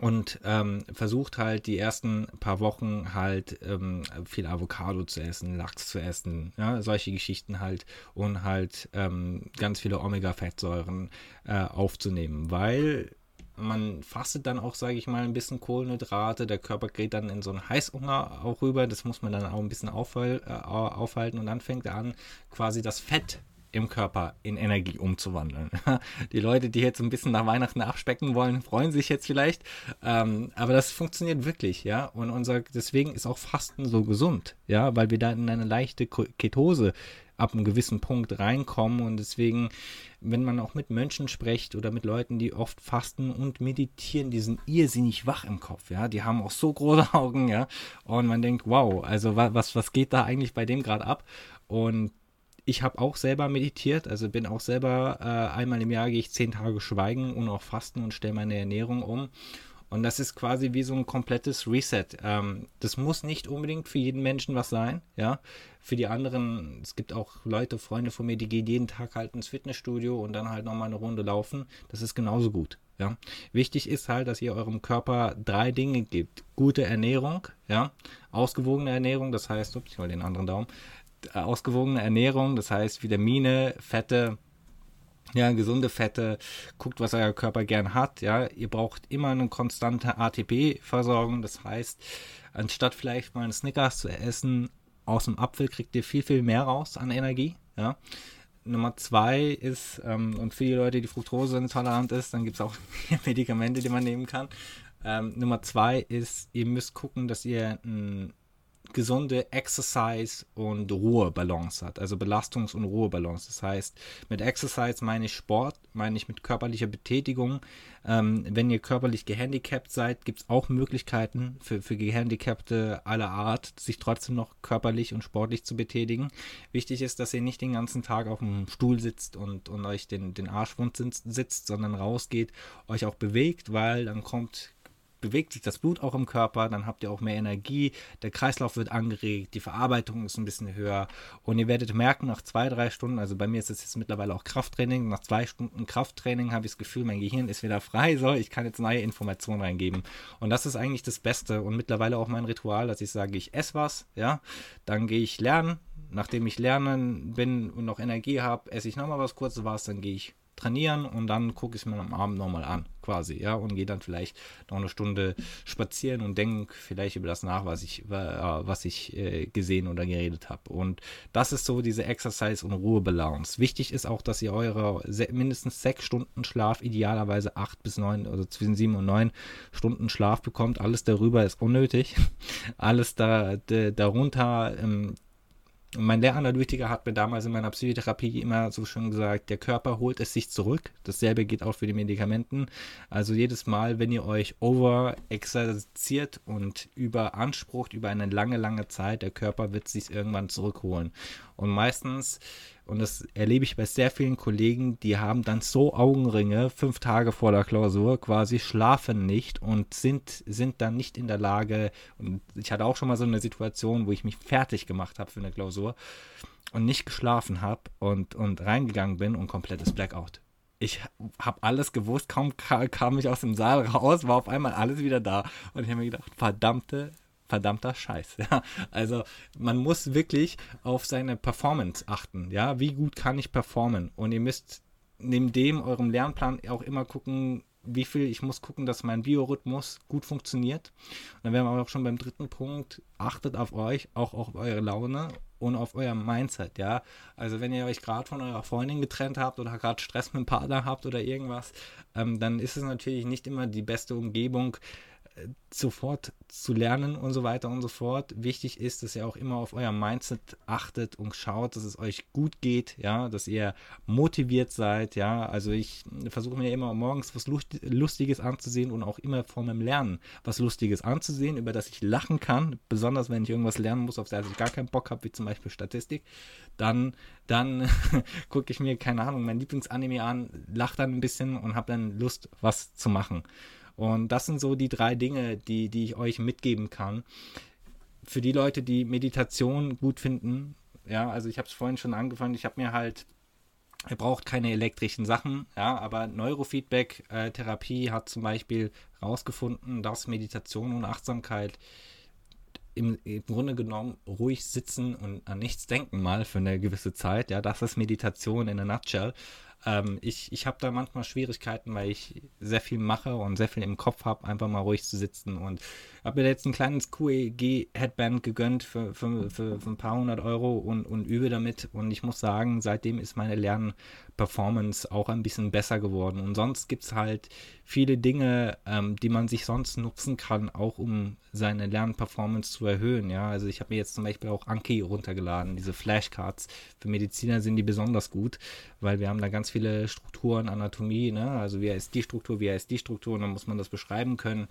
und ähm, versucht halt die ersten paar Wochen halt ähm, viel Avocado zu essen, Lachs zu essen, ja, solche Geschichten halt und halt ähm, ganz viele Omega-Fettsäuren äh, aufzunehmen, weil man fastet dann auch, sage ich mal, ein bisschen Kohlenhydrate, der Körper geht dann in so einen Heißhunger auch rüber, das muss man dann auch ein bisschen äh, aufhalten. Und dann fängt er an, quasi das Fett im Körper in Energie umzuwandeln. Die Leute, die jetzt ein bisschen nach Weihnachten abspecken wollen, freuen sich jetzt vielleicht. Ähm, aber das funktioniert wirklich, ja. Und unser, deswegen ist auch Fasten so gesund, ja, weil wir da in eine leichte Ketose ab einem gewissen Punkt reinkommen. Und deswegen, wenn man auch mit Menschen spricht oder mit Leuten, die oft fasten und meditieren, die sind irrsinnig wach im Kopf, ja. Die haben auch so große Augen, ja. Und man denkt, wow, also was, was geht da eigentlich bei dem gerade ab? Und ich habe auch selber meditiert, also bin auch selber äh, einmal im Jahr gehe ich zehn Tage schweigen und auch fasten und stelle meine Ernährung um. Und das ist quasi wie so ein komplettes Reset. Ähm, das muss nicht unbedingt für jeden Menschen was sein, ja. Für die anderen, es gibt auch Leute, Freunde von mir, die gehen jeden Tag halt ins Fitnessstudio und dann halt nochmal eine Runde laufen. Das ist genauso gut. Ja. Wichtig ist halt, dass ihr eurem Körper drei Dinge gibt. Gute Ernährung, ja, ausgewogene Ernährung, das heißt, ups, ich hol den anderen Daumen, ausgewogene Ernährung, das heißt Vitamine, Fette, ja, gesunde Fette, guckt, was euer Körper gern hat, ja, ihr braucht immer eine konstante ATP-Versorgung, das heißt, anstatt vielleicht mal einen Snickers zu essen, aus dem Apfel kriegt ihr viel, viel mehr raus an Energie, ja. Nummer zwei ist, ähm, und für die Leute, die Fructose intolerant ist, dann gibt es auch Medikamente, die man nehmen kann. Ähm, Nummer zwei ist, ihr müsst gucken, dass ihr ein gesunde Exercise- und Ruhebalance hat, also Belastungs- und Ruhebalance. Das heißt, mit Exercise meine ich Sport, meine ich mit körperlicher Betätigung. Ähm, wenn ihr körperlich gehandicapt seid, gibt es auch Möglichkeiten für, für Gehandicapte aller Art, sich trotzdem noch körperlich und sportlich zu betätigen. Wichtig ist, dass ihr nicht den ganzen Tag auf dem Stuhl sitzt und, und euch den, den Arschwund sitzt, sondern rausgeht, euch auch bewegt, weil dann kommt bewegt sich das Blut auch im Körper, dann habt ihr auch mehr Energie, der Kreislauf wird angeregt, die Verarbeitung ist ein bisschen höher. Und ihr werdet merken, nach zwei, drei Stunden, also bei mir ist es jetzt mittlerweile auch Krafttraining, nach zwei Stunden Krafttraining habe ich das Gefühl, mein Gehirn ist wieder frei, so, ich kann jetzt neue Informationen reingeben. Und das ist eigentlich das Beste und mittlerweile auch mein Ritual, dass ich sage, ich esse was, ja, dann gehe ich lernen, nachdem ich lernen bin und noch Energie habe, esse ich nochmal was kurzes was, dann gehe ich trainieren und dann gucke ich es mir am Abend nochmal an, quasi, ja, und gehe dann vielleicht noch eine Stunde spazieren und denke vielleicht über das nach, was ich, äh, was ich äh, gesehen oder geredet habe. Und das ist so diese Exercise- und Ruhebalance. Wichtig ist auch, dass ihr eure mindestens sechs Stunden Schlaf, idealerweise acht bis neun, also zwischen sieben und neun Stunden Schlaf bekommt. Alles darüber ist unnötig. Alles da, darunter ähm, mein Lehranalytiker hat mir damals in meiner Psychotherapie immer so schön gesagt, der Körper holt es sich zurück. Dasselbe geht auch für die Medikamenten. Also jedes Mal, wenn ihr euch overexerziert und überansprucht über eine lange, lange Zeit, der Körper wird sich irgendwann zurückholen. Und meistens und das erlebe ich bei sehr vielen Kollegen, die haben dann so Augenringe fünf Tage vor der Klausur, quasi schlafen nicht und sind, sind dann nicht in der Lage. Und ich hatte auch schon mal so eine Situation, wo ich mich fertig gemacht habe für eine Klausur und nicht geschlafen habe und, und reingegangen bin und komplettes Blackout ich habe alles gewusst, kaum kam ich aus dem Saal raus, war auf einmal alles wieder da. Und ich habe mir gedacht, verdammte verdammter Scheiß. Ja? Also man muss wirklich auf seine Performance achten. Ja, wie gut kann ich performen? Und ihr müsst neben dem eurem Lernplan auch immer gucken, wie viel ich muss gucken, dass mein Biorhythmus gut funktioniert. Und dann wären wir auch schon beim dritten Punkt. Achtet auf euch, auch auf eure Laune und auf euer Mindset, ja. Also wenn ihr euch gerade von eurer Freundin getrennt habt oder gerade Stress mit dem Partner habt oder irgendwas, ähm, dann ist es natürlich nicht immer die beste Umgebung, sofort zu lernen und so weiter und so fort. Wichtig ist, dass ihr auch immer auf euer Mindset achtet und schaut, dass es euch gut geht, ja, dass ihr motiviert seid, ja. Also ich versuche mir immer morgens was Lustiges anzusehen und auch immer vor meinem Lernen was Lustiges anzusehen, über das ich lachen kann, besonders wenn ich irgendwas lernen muss, auf das ich gar keinen Bock habe, wie zum Beispiel Statistik, dann, dann gucke ich mir, keine Ahnung, mein Lieblingsanime an, lache dann ein bisschen und habe dann Lust, was zu machen. Und das sind so die drei Dinge, die, die ich euch mitgeben kann. Für die Leute, die Meditation gut finden, ja, also ich habe es vorhin schon angefangen, ich habe mir halt Ihr braucht keine elektrischen Sachen, ja, aber Neurofeedback-Therapie äh, hat zum Beispiel herausgefunden, dass Meditation und Achtsamkeit im, im, Grunde genommen ruhig sitzen und an nichts denken mal für eine gewisse Zeit, ja, das ist Meditation in a nutshell. Ähm, ich ich habe da manchmal Schwierigkeiten, weil ich sehr viel mache und sehr viel im Kopf habe, einfach mal ruhig zu sitzen. Und habe mir jetzt ein kleines QEG-Headband gegönnt für, für, für, für, ein paar hundert Euro und, und übe damit. Und ich muss sagen, seitdem ist meine Lernperformance auch ein bisschen besser geworden. Und sonst gibt es halt viele Dinge, ähm, die man sich sonst nutzen kann, auch um seine Lernperformance zu erhöhen. Ja, also ich habe mir jetzt zum Beispiel auch Anki runtergeladen, diese Flashcards. Für Mediziner sind die besonders gut, weil wir haben da ganz viele Strukturen, Anatomie, ne? Also wie ist die Struktur, wie ist die Struktur, und dann muss man das beschreiben können.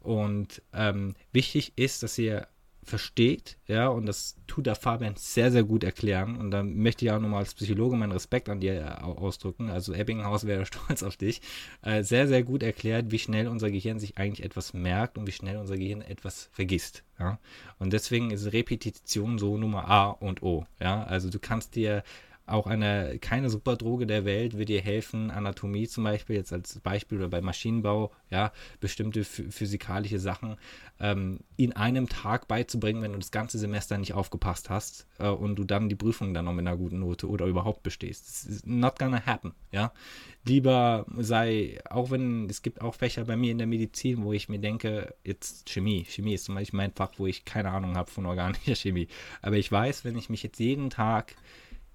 Und ähm, wichtig ist, dass ihr versteht, ja, und das tut der Fabian sehr, sehr gut erklären. Und da möchte ich auch nochmal als Psychologe meinen Respekt an dir äh, ausdrücken. Also Ebbinghaus wäre stolz auf dich. Äh, sehr, sehr gut erklärt, wie schnell unser Gehirn sich eigentlich etwas merkt und wie schnell unser Gehirn etwas vergisst. Ja. Und deswegen ist Repetition so Nummer A und O. Ja. Also du kannst dir auch eine, keine Superdroge der Welt wird dir helfen, Anatomie zum Beispiel, jetzt als Beispiel oder bei Maschinenbau, ja, bestimmte physikalische Sachen ähm, in einem Tag beizubringen, wenn du das ganze Semester nicht aufgepasst hast äh, und du dann die Prüfung dann noch mit einer guten Note oder überhaupt bestehst. Ist not gonna happen, ja. Lieber sei, auch wenn, es gibt auch Fächer bei mir in der Medizin, wo ich mir denke, jetzt Chemie, Chemie ist zum Beispiel mein Fach, wo ich keine Ahnung habe von organischer Chemie, aber ich weiß, wenn ich mich jetzt jeden Tag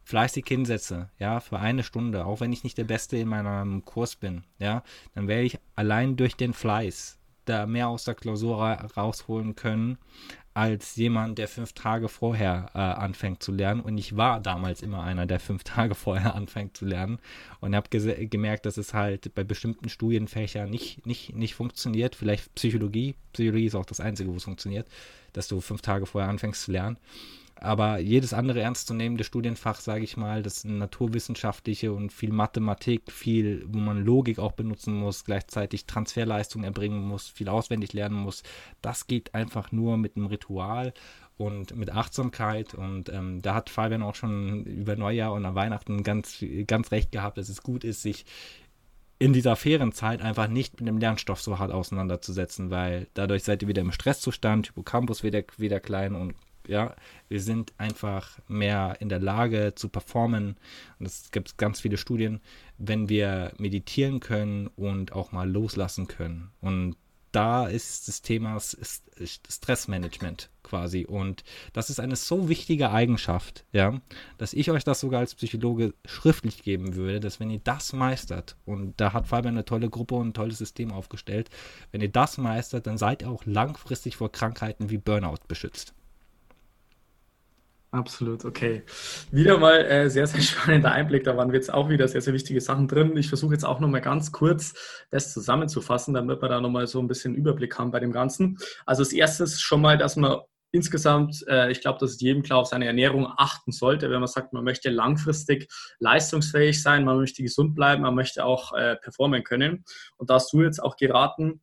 fleißig hinsetze, ja, für eine Stunde, auch wenn ich nicht der Beste in meinem Kurs bin, ja, dann werde ich allein durch den Fleiß da mehr aus der Klausur rausholen können, als jemand, der fünf Tage vorher äh, anfängt zu lernen. Und ich war damals immer einer, der fünf Tage vorher anfängt zu lernen. Und habe gemerkt, dass es halt bei bestimmten Studienfächern nicht, nicht, nicht funktioniert. Vielleicht Psychologie. Psychologie ist auch das Einzige, wo es funktioniert, dass du fünf Tage vorher anfängst zu lernen. Aber jedes andere ernstzunehmende Studienfach, sage ich mal, das naturwissenschaftliche und viel Mathematik, viel, wo man Logik auch benutzen muss, gleichzeitig Transferleistung erbringen muss, viel auswendig lernen muss, das geht einfach nur mit einem Ritual und mit Achtsamkeit. Und ähm, da hat Fabian auch schon über Neujahr und an Weihnachten ganz, ganz recht gehabt, dass es gut ist, sich in dieser Ferienzeit einfach nicht mit dem Lernstoff so hart auseinanderzusetzen, weil dadurch seid ihr wieder im Stresszustand, Hippocampus wieder, wieder klein und ja, wir sind einfach mehr in der Lage zu performen. Und es gibt ganz viele Studien, wenn wir meditieren können und auch mal loslassen können. Und da ist das Thema Stressmanagement quasi. Und das ist eine so wichtige Eigenschaft, ja, dass ich euch das sogar als Psychologe schriftlich geben würde, dass wenn ihr das meistert, und da hat Fabian eine tolle Gruppe und ein tolles System aufgestellt, wenn ihr das meistert, dann seid ihr auch langfristig vor Krankheiten wie Burnout beschützt. Absolut, okay. Wieder mal äh, sehr, sehr spannender Einblick. Da waren jetzt auch wieder sehr, sehr wichtige Sachen drin. Ich versuche jetzt auch nochmal ganz kurz das zusammenzufassen, damit wir da nochmal so ein bisschen Überblick haben bei dem Ganzen. Also das erste ist schon mal, dass man insgesamt, äh, ich glaube, dass es jedem klar auf seine Ernährung achten sollte, wenn man sagt, man möchte langfristig leistungsfähig sein, man möchte gesund bleiben, man möchte auch äh, performen können. Und da hast du jetzt auch geraten,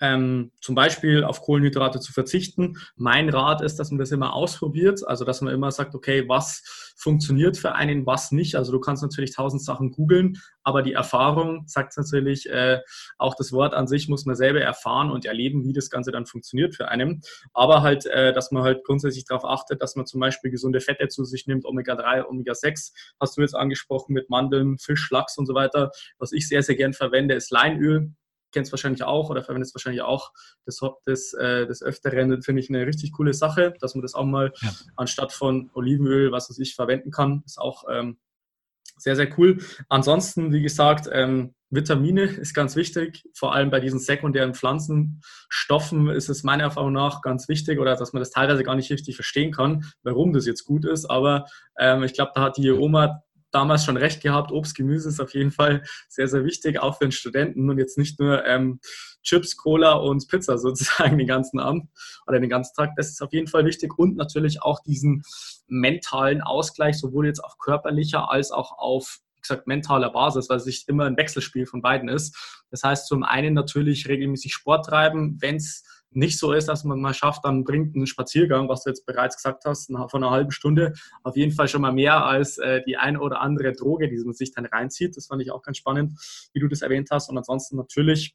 ähm, zum Beispiel auf Kohlenhydrate zu verzichten. Mein Rat ist, dass man das immer ausprobiert, also dass man immer sagt, okay, was funktioniert für einen, was nicht. Also du kannst natürlich tausend Sachen googeln, aber die Erfahrung sagt natürlich, äh, auch das Wort an sich muss man selber erfahren und erleben, wie das Ganze dann funktioniert für einen. Aber halt, äh, dass man halt grundsätzlich darauf achtet, dass man zum Beispiel gesunde Fette zu sich nimmt, Omega-3, Omega-6, hast du jetzt angesprochen mit Mandeln, Fisch, Lachs und so weiter. Was ich sehr, sehr gern verwende, ist Leinöl kennst wahrscheinlich auch oder verwendest wahrscheinlich auch des, des, äh, des Öfteren, finde ich eine richtig coole Sache, dass man das auch mal ja. anstatt von Olivenöl, was es ich verwenden kann, ist auch ähm, sehr, sehr cool. Ansonsten, wie gesagt, ähm, Vitamine ist ganz wichtig, vor allem bei diesen sekundären Pflanzenstoffen ist es meiner Erfahrung nach ganz wichtig oder dass man das teilweise gar nicht richtig verstehen kann, warum das jetzt gut ist. Aber ähm, ich glaube, da hat die Oma damals schon recht gehabt. Obst, Gemüse ist auf jeden Fall sehr, sehr wichtig, auch für einen Studenten und jetzt nicht nur ähm, Chips, Cola und Pizza sozusagen den ganzen Abend oder den ganzen Tag. Das ist auf jeden Fall wichtig und natürlich auch diesen mentalen Ausgleich, sowohl jetzt auf körperlicher als auch auf gesagt, mentaler Basis, weil es nicht immer ein Wechselspiel von beiden ist. Das heißt, zum einen natürlich regelmäßig Sport treiben, wenn es nicht so ist, dass man mal schafft, dann bringt ein Spaziergang, was du jetzt bereits gesagt hast, von einer halben Stunde auf jeden Fall schon mal mehr als äh, die eine oder andere Droge, die man sich dann reinzieht. Das fand ich auch ganz spannend, wie du das erwähnt hast. Und ansonsten natürlich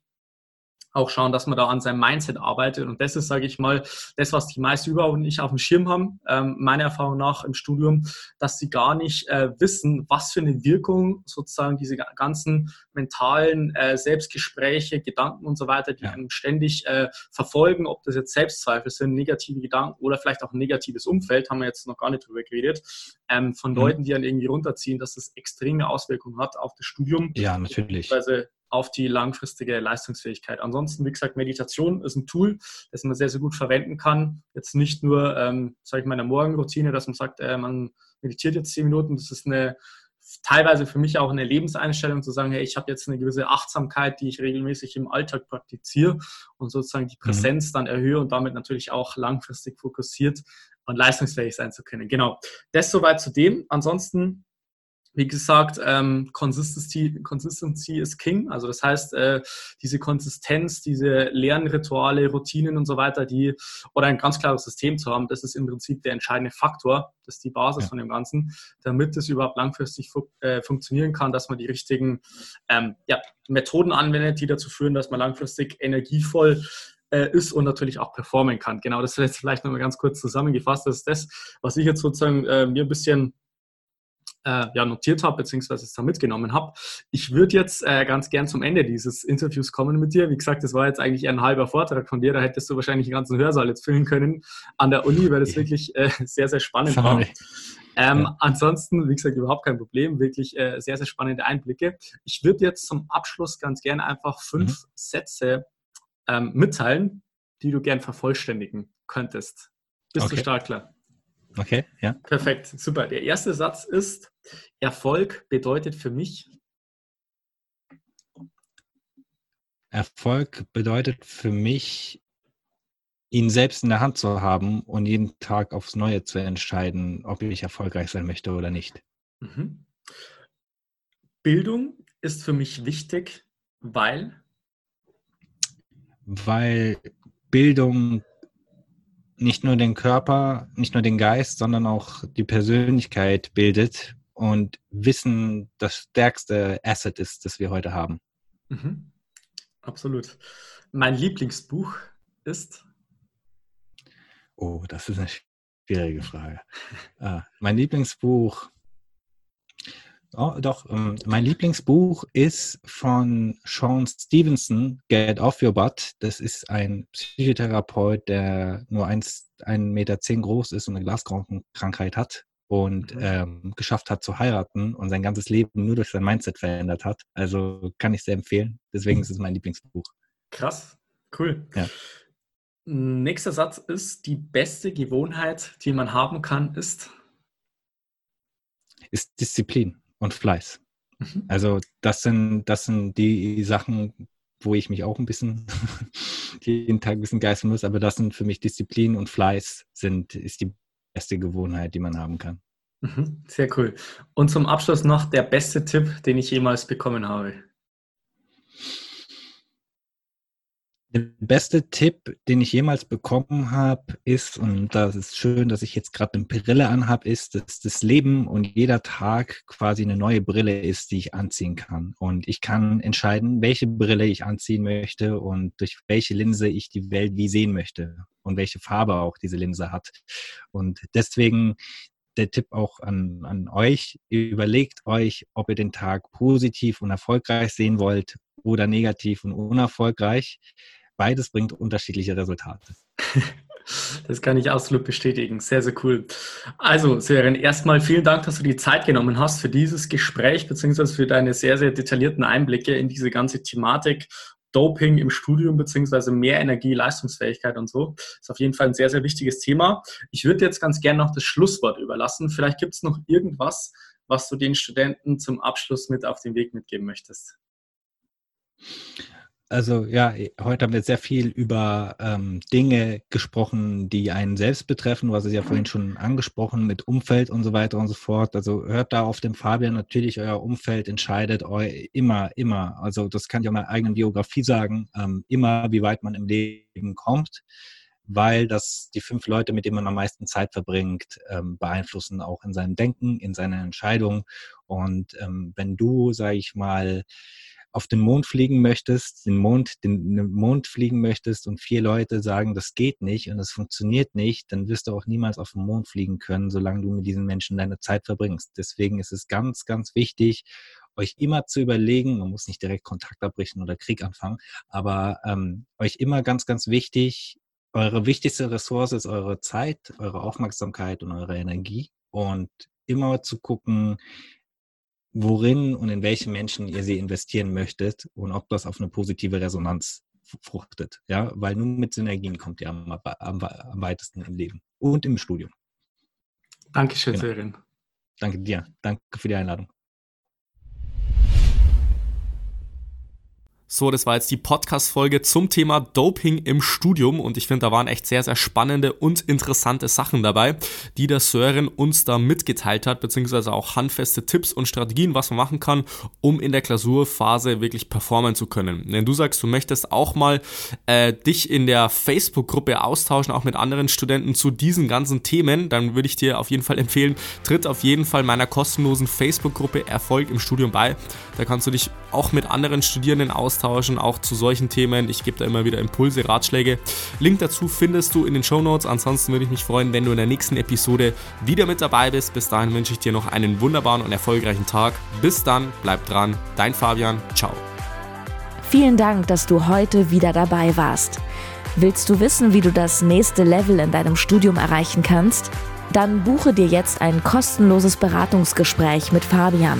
auch schauen, dass man da an seinem Mindset arbeitet. Und das ist, sage ich mal, das, was die meisten überhaupt nicht auf dem Schirm haben, ähm, meiner Erfahrung nach im Studium, dass sie gar nicht äh, wissen, was für eine Wirkung sozusagen diese ganzen mentalen äh, Selbstgespräche, Gedanken und so weiter, die ja. einem ständig äh, verfolgen, ob das jetzt Selbstzweifel sind, negative Gedanken oder vielleicht auch ein negatives Umfeld, haben wir jetzt noch gar nicht drüber geredet, ähm, von mhm. Leuten, die dann irgendwie runterziehen, dass das extreme Auswirkungen hat auf das Studium. Ja, natürlich auf die langfristige Leistungsfähigkeit. Ansonsten, wie gesagt, Meditation ist ein Tool, das man sehr, sehr gut verwenden kann. Jetzt nicht nur, ähm, sage ich mal, in der Morgenroutine, dass man sagt, äh, man meditiert jetzt zehn Minuten, das ist eine teilweise für mich auch eine Lebenseinstellung zu sagen, hey, ich habe jetzt eine gewisse Achtsamkeit, die ich regelmäßig im Alltag praktiziere und sozusagen die mhm. Präsenz mhm. dann erhöhe und damit natürlich auch langfristig fokussiert und leistungsfähig sein zu können. Genau. Das soweit zu dem. Ansonsten wie gesagt, ähm, Consistency, Consistency is King. Also das heißt, äh, diese Konsistenz, diese Lernrituale, Routinen und so weiter, die oder ein ganz klares System zu haben, das ist im Prinzip der entscheidende Faktor, das ist die Basis ja. von dem Ganzen, damit es überhaupt langfristig fu äh, funktionieren kann, dass man die richtigen ähm, ja, Methoden anwendet, die dazu führen, dass man langfristig energievoll äh, ist und natürlich auch performen kann. Genau, das ist jetzt vielleicht nochmal ganz kurz zusammengefasst. Das ist das, was ich jetzt sozusagen äh, mir ein bisschen äh, ja, notiert habe, beziehungsweise es da mitgenommen habe. Ich würde jetzt äh, ganz gern zum Ende dieses Interviews kommen mit dir. Wie gesagt, das war jetzt eigentlich ein halber Vortrag von dir. Da hättest du wahrscheinlich den ganzen Hörsaal jetzt füllen können an der Uni, weil das wirklich äh, sehr, sehr spannend war. Ähm, ja. Ansonsten, wie gesagt, überhaupt kein Problem. Wirklich äh, sehr, sehr spannende Einblicke. Ich würde jetzt zum Abschluss ganz gerne einfach fünf mhm. Sätze ähm, mitteilen, die du gern vervollständigen könntest. Bist okay. du stark klar? Okay, ja. Perfekt, super. Der erste Satz ist, Erfolg bedeutet für mich. Erfolg bedeutet für mich, ihn selbst in der Hand zu haben und jeden Tag aufs Neue zu entscheiden, ob ich erfolgreich sein möchte oder nicht. Mhm. Bildung ist für mich wichtig, weil? Weil Bildung nicht nur den Körper, nicht nur den Geist, sondern auch die Persönlichkeit bildet und Wissen das stärkste Asset ist, das wir heute haben. Mhm. Absolut. Mein Lieblingsbuch ist? Oh, das ist eine schwierige Frage. ah, mein Lieblingsbuch Oh, doch, ähm, mein Lieblingsbuch ist von Sean Stevenson, Get Off Your Butt. Das ist ein Psychotherapeut, der nur 1,10 Meter groß ist und eine Glaskrankheit hat und mhm. ähm, geschafft hat zu heiraten und sein ganzes Leben nur durch sein Mindset verändert hat. Also kann ich sehr empfehlen. Deswegen ist es mein Lieblingsbuch. Krass, cool. Ja. Nächster Satz ist, die beste Gewohnheit, die man haben kann, ist? Ist Disziplin und Fleiß. Mhm. Also das sind, das sind die Sachen, wo ich mich auch ein bisschen jeden Tag ein bisschen geißeln muss, aber das sind für mich Disziplin und Fleiß sind, ist die beste Gewohnheit, die man haben kann. Mhm. Sehr cool. Und zum Abschluss noch der beste Tipp, den ich jemals bekommen habe. Der beste Tipp, den ich jemals bekommen habe, ist, und das ist schön, dass ich jetzt gerade eine Brille anhabe, ist, dass das Leben und jeder Tag quasi eine neue Brille ist, die ich anziehen kann. Und ich kann entscheiden, welche Brille ich anziehen möchte und durch welche Linse ich die Welt wie sehen möchte und welche Farbe auch diese Linse hat. Und deswegen der Tipp auch an, an euch, überlegt euch, ob ihr den Tag positiv und erfolgreich sehen wollt oder negativ und unerfolgreich beides bringt unterschiedliche Resultate. Das kann ich absolut bestätigen. Sehr, sehr cool. Also, Sören, erstmal vielen Dank, dass du die Zeit genommen hast für dieses Gespräch, beziehungsweise für deine sehr, sehr detaillierten Einblicke in diese ganze Thematik Doping im Studium, beziehungsweise mehr Energie, Leistungsfähigkeit und so. Ist auf jeden Fall ein sehr, sehr wichtiges Thema. Ich würde jetzt ganz gerne noch das Schlusswort überlassen. Vielleicht gibt es noch irgendwas, was du den Studenten zum Abschluss mit auf den Weg mitgeben möchtest. Also ja, heute haben wir sehr viel über ähm, Dinge gesprochen, die einen selbst betreffen. Du hast es ja vorhin schon angesprochen mit Umfeld und so weiter und so fort. Also hört da auf dem Fabian natürlich, euer Umfeld entscheidet immer, immer. Also das kann ich auch meiner eigenen Biografie sagen, ähm, immer, wie weit man im Leben kommt, weil das die fünf Leute, mit denen man am meisten Zeit verbringt, ähm, beeinflussen auch in seinem Denken, in seiner Entscheidung. Und ähm, wenn du, sage ich mal, auf den Mond fliegen möchtest, den Mond, den, Mond fliegen möchtest und vier Leute sagen, das geht nicht und es funktioniert nicht, dann wirst du auch niemals auf den Mond fliegen können, solange du mit diesen Menschen deine Zeit verbringst. Deswegen ist es ganz, ganz wichtig, euch immer zu überlegen, man muss nicht direkt Kontakt abbrechen oder Krieg anfangen, aber ähm, euch immer ganz, ganz wichtig, eure wichtigste Ressource ist eure Zeit, eure Aufmerksamkeit und eure Energie und immer zu gucken, worin und in welche Menschen ihr sie investieren möchtet und ob das auf eine positive Resonanz fruchtet. Ja, weil nur mit Synergien kommt ihr am, am, am weitesten im Leben und im Studium. Dankeschön, genau. Sören. Danke dir. Danke für die Einladung. So, das war jetzt die Podcast-Folge zum Thema Doping im Studium und ich finde, da waren echt sehr, sehr spannende und interessante Sachen dabei, die der Sören uns da mitgeteilt hat, beziehungsweise auch handfeste Tipps und Strategien, was man machen kann, um in der Klausurphase wirklich performen zu können. Wenn du sagst, du möchtest auch mal äh, dich in der Facebook-Gruppe austauschen, auch mit anderen Studenten zu diesen ganzen Themen, dann würde ich dir auf jeden Fall empfehlen, tritt auf jeden Fall meiner kostenlosen Facebook-Gruppe Erfolg im Studium bei. Da kannst du dich auch mit anderen Studierenden austauschen austauschen, auch zu solchen Themen. Ich gebe da immer wieder Impulse, Ratschläge. Link dazu findest du in den Show Notes. Ansonsten würde ich mich freuen, wenn du in der nächsten Episode wieder mit dabei bist. Bis dahin wünsche ich dir noch einen wunderbaren und erfolgreichen Tag. Bis dann, bleib dran. Dein Fabian. Ciao. Vielen Dank, dass du heute wieder dabei warst. Willst du wissen, wie du das nächste Level in deinem Studium erreichen kannst? Dann buche dir jetzt ein kostenloses Beratungsgespräch mit Fabian.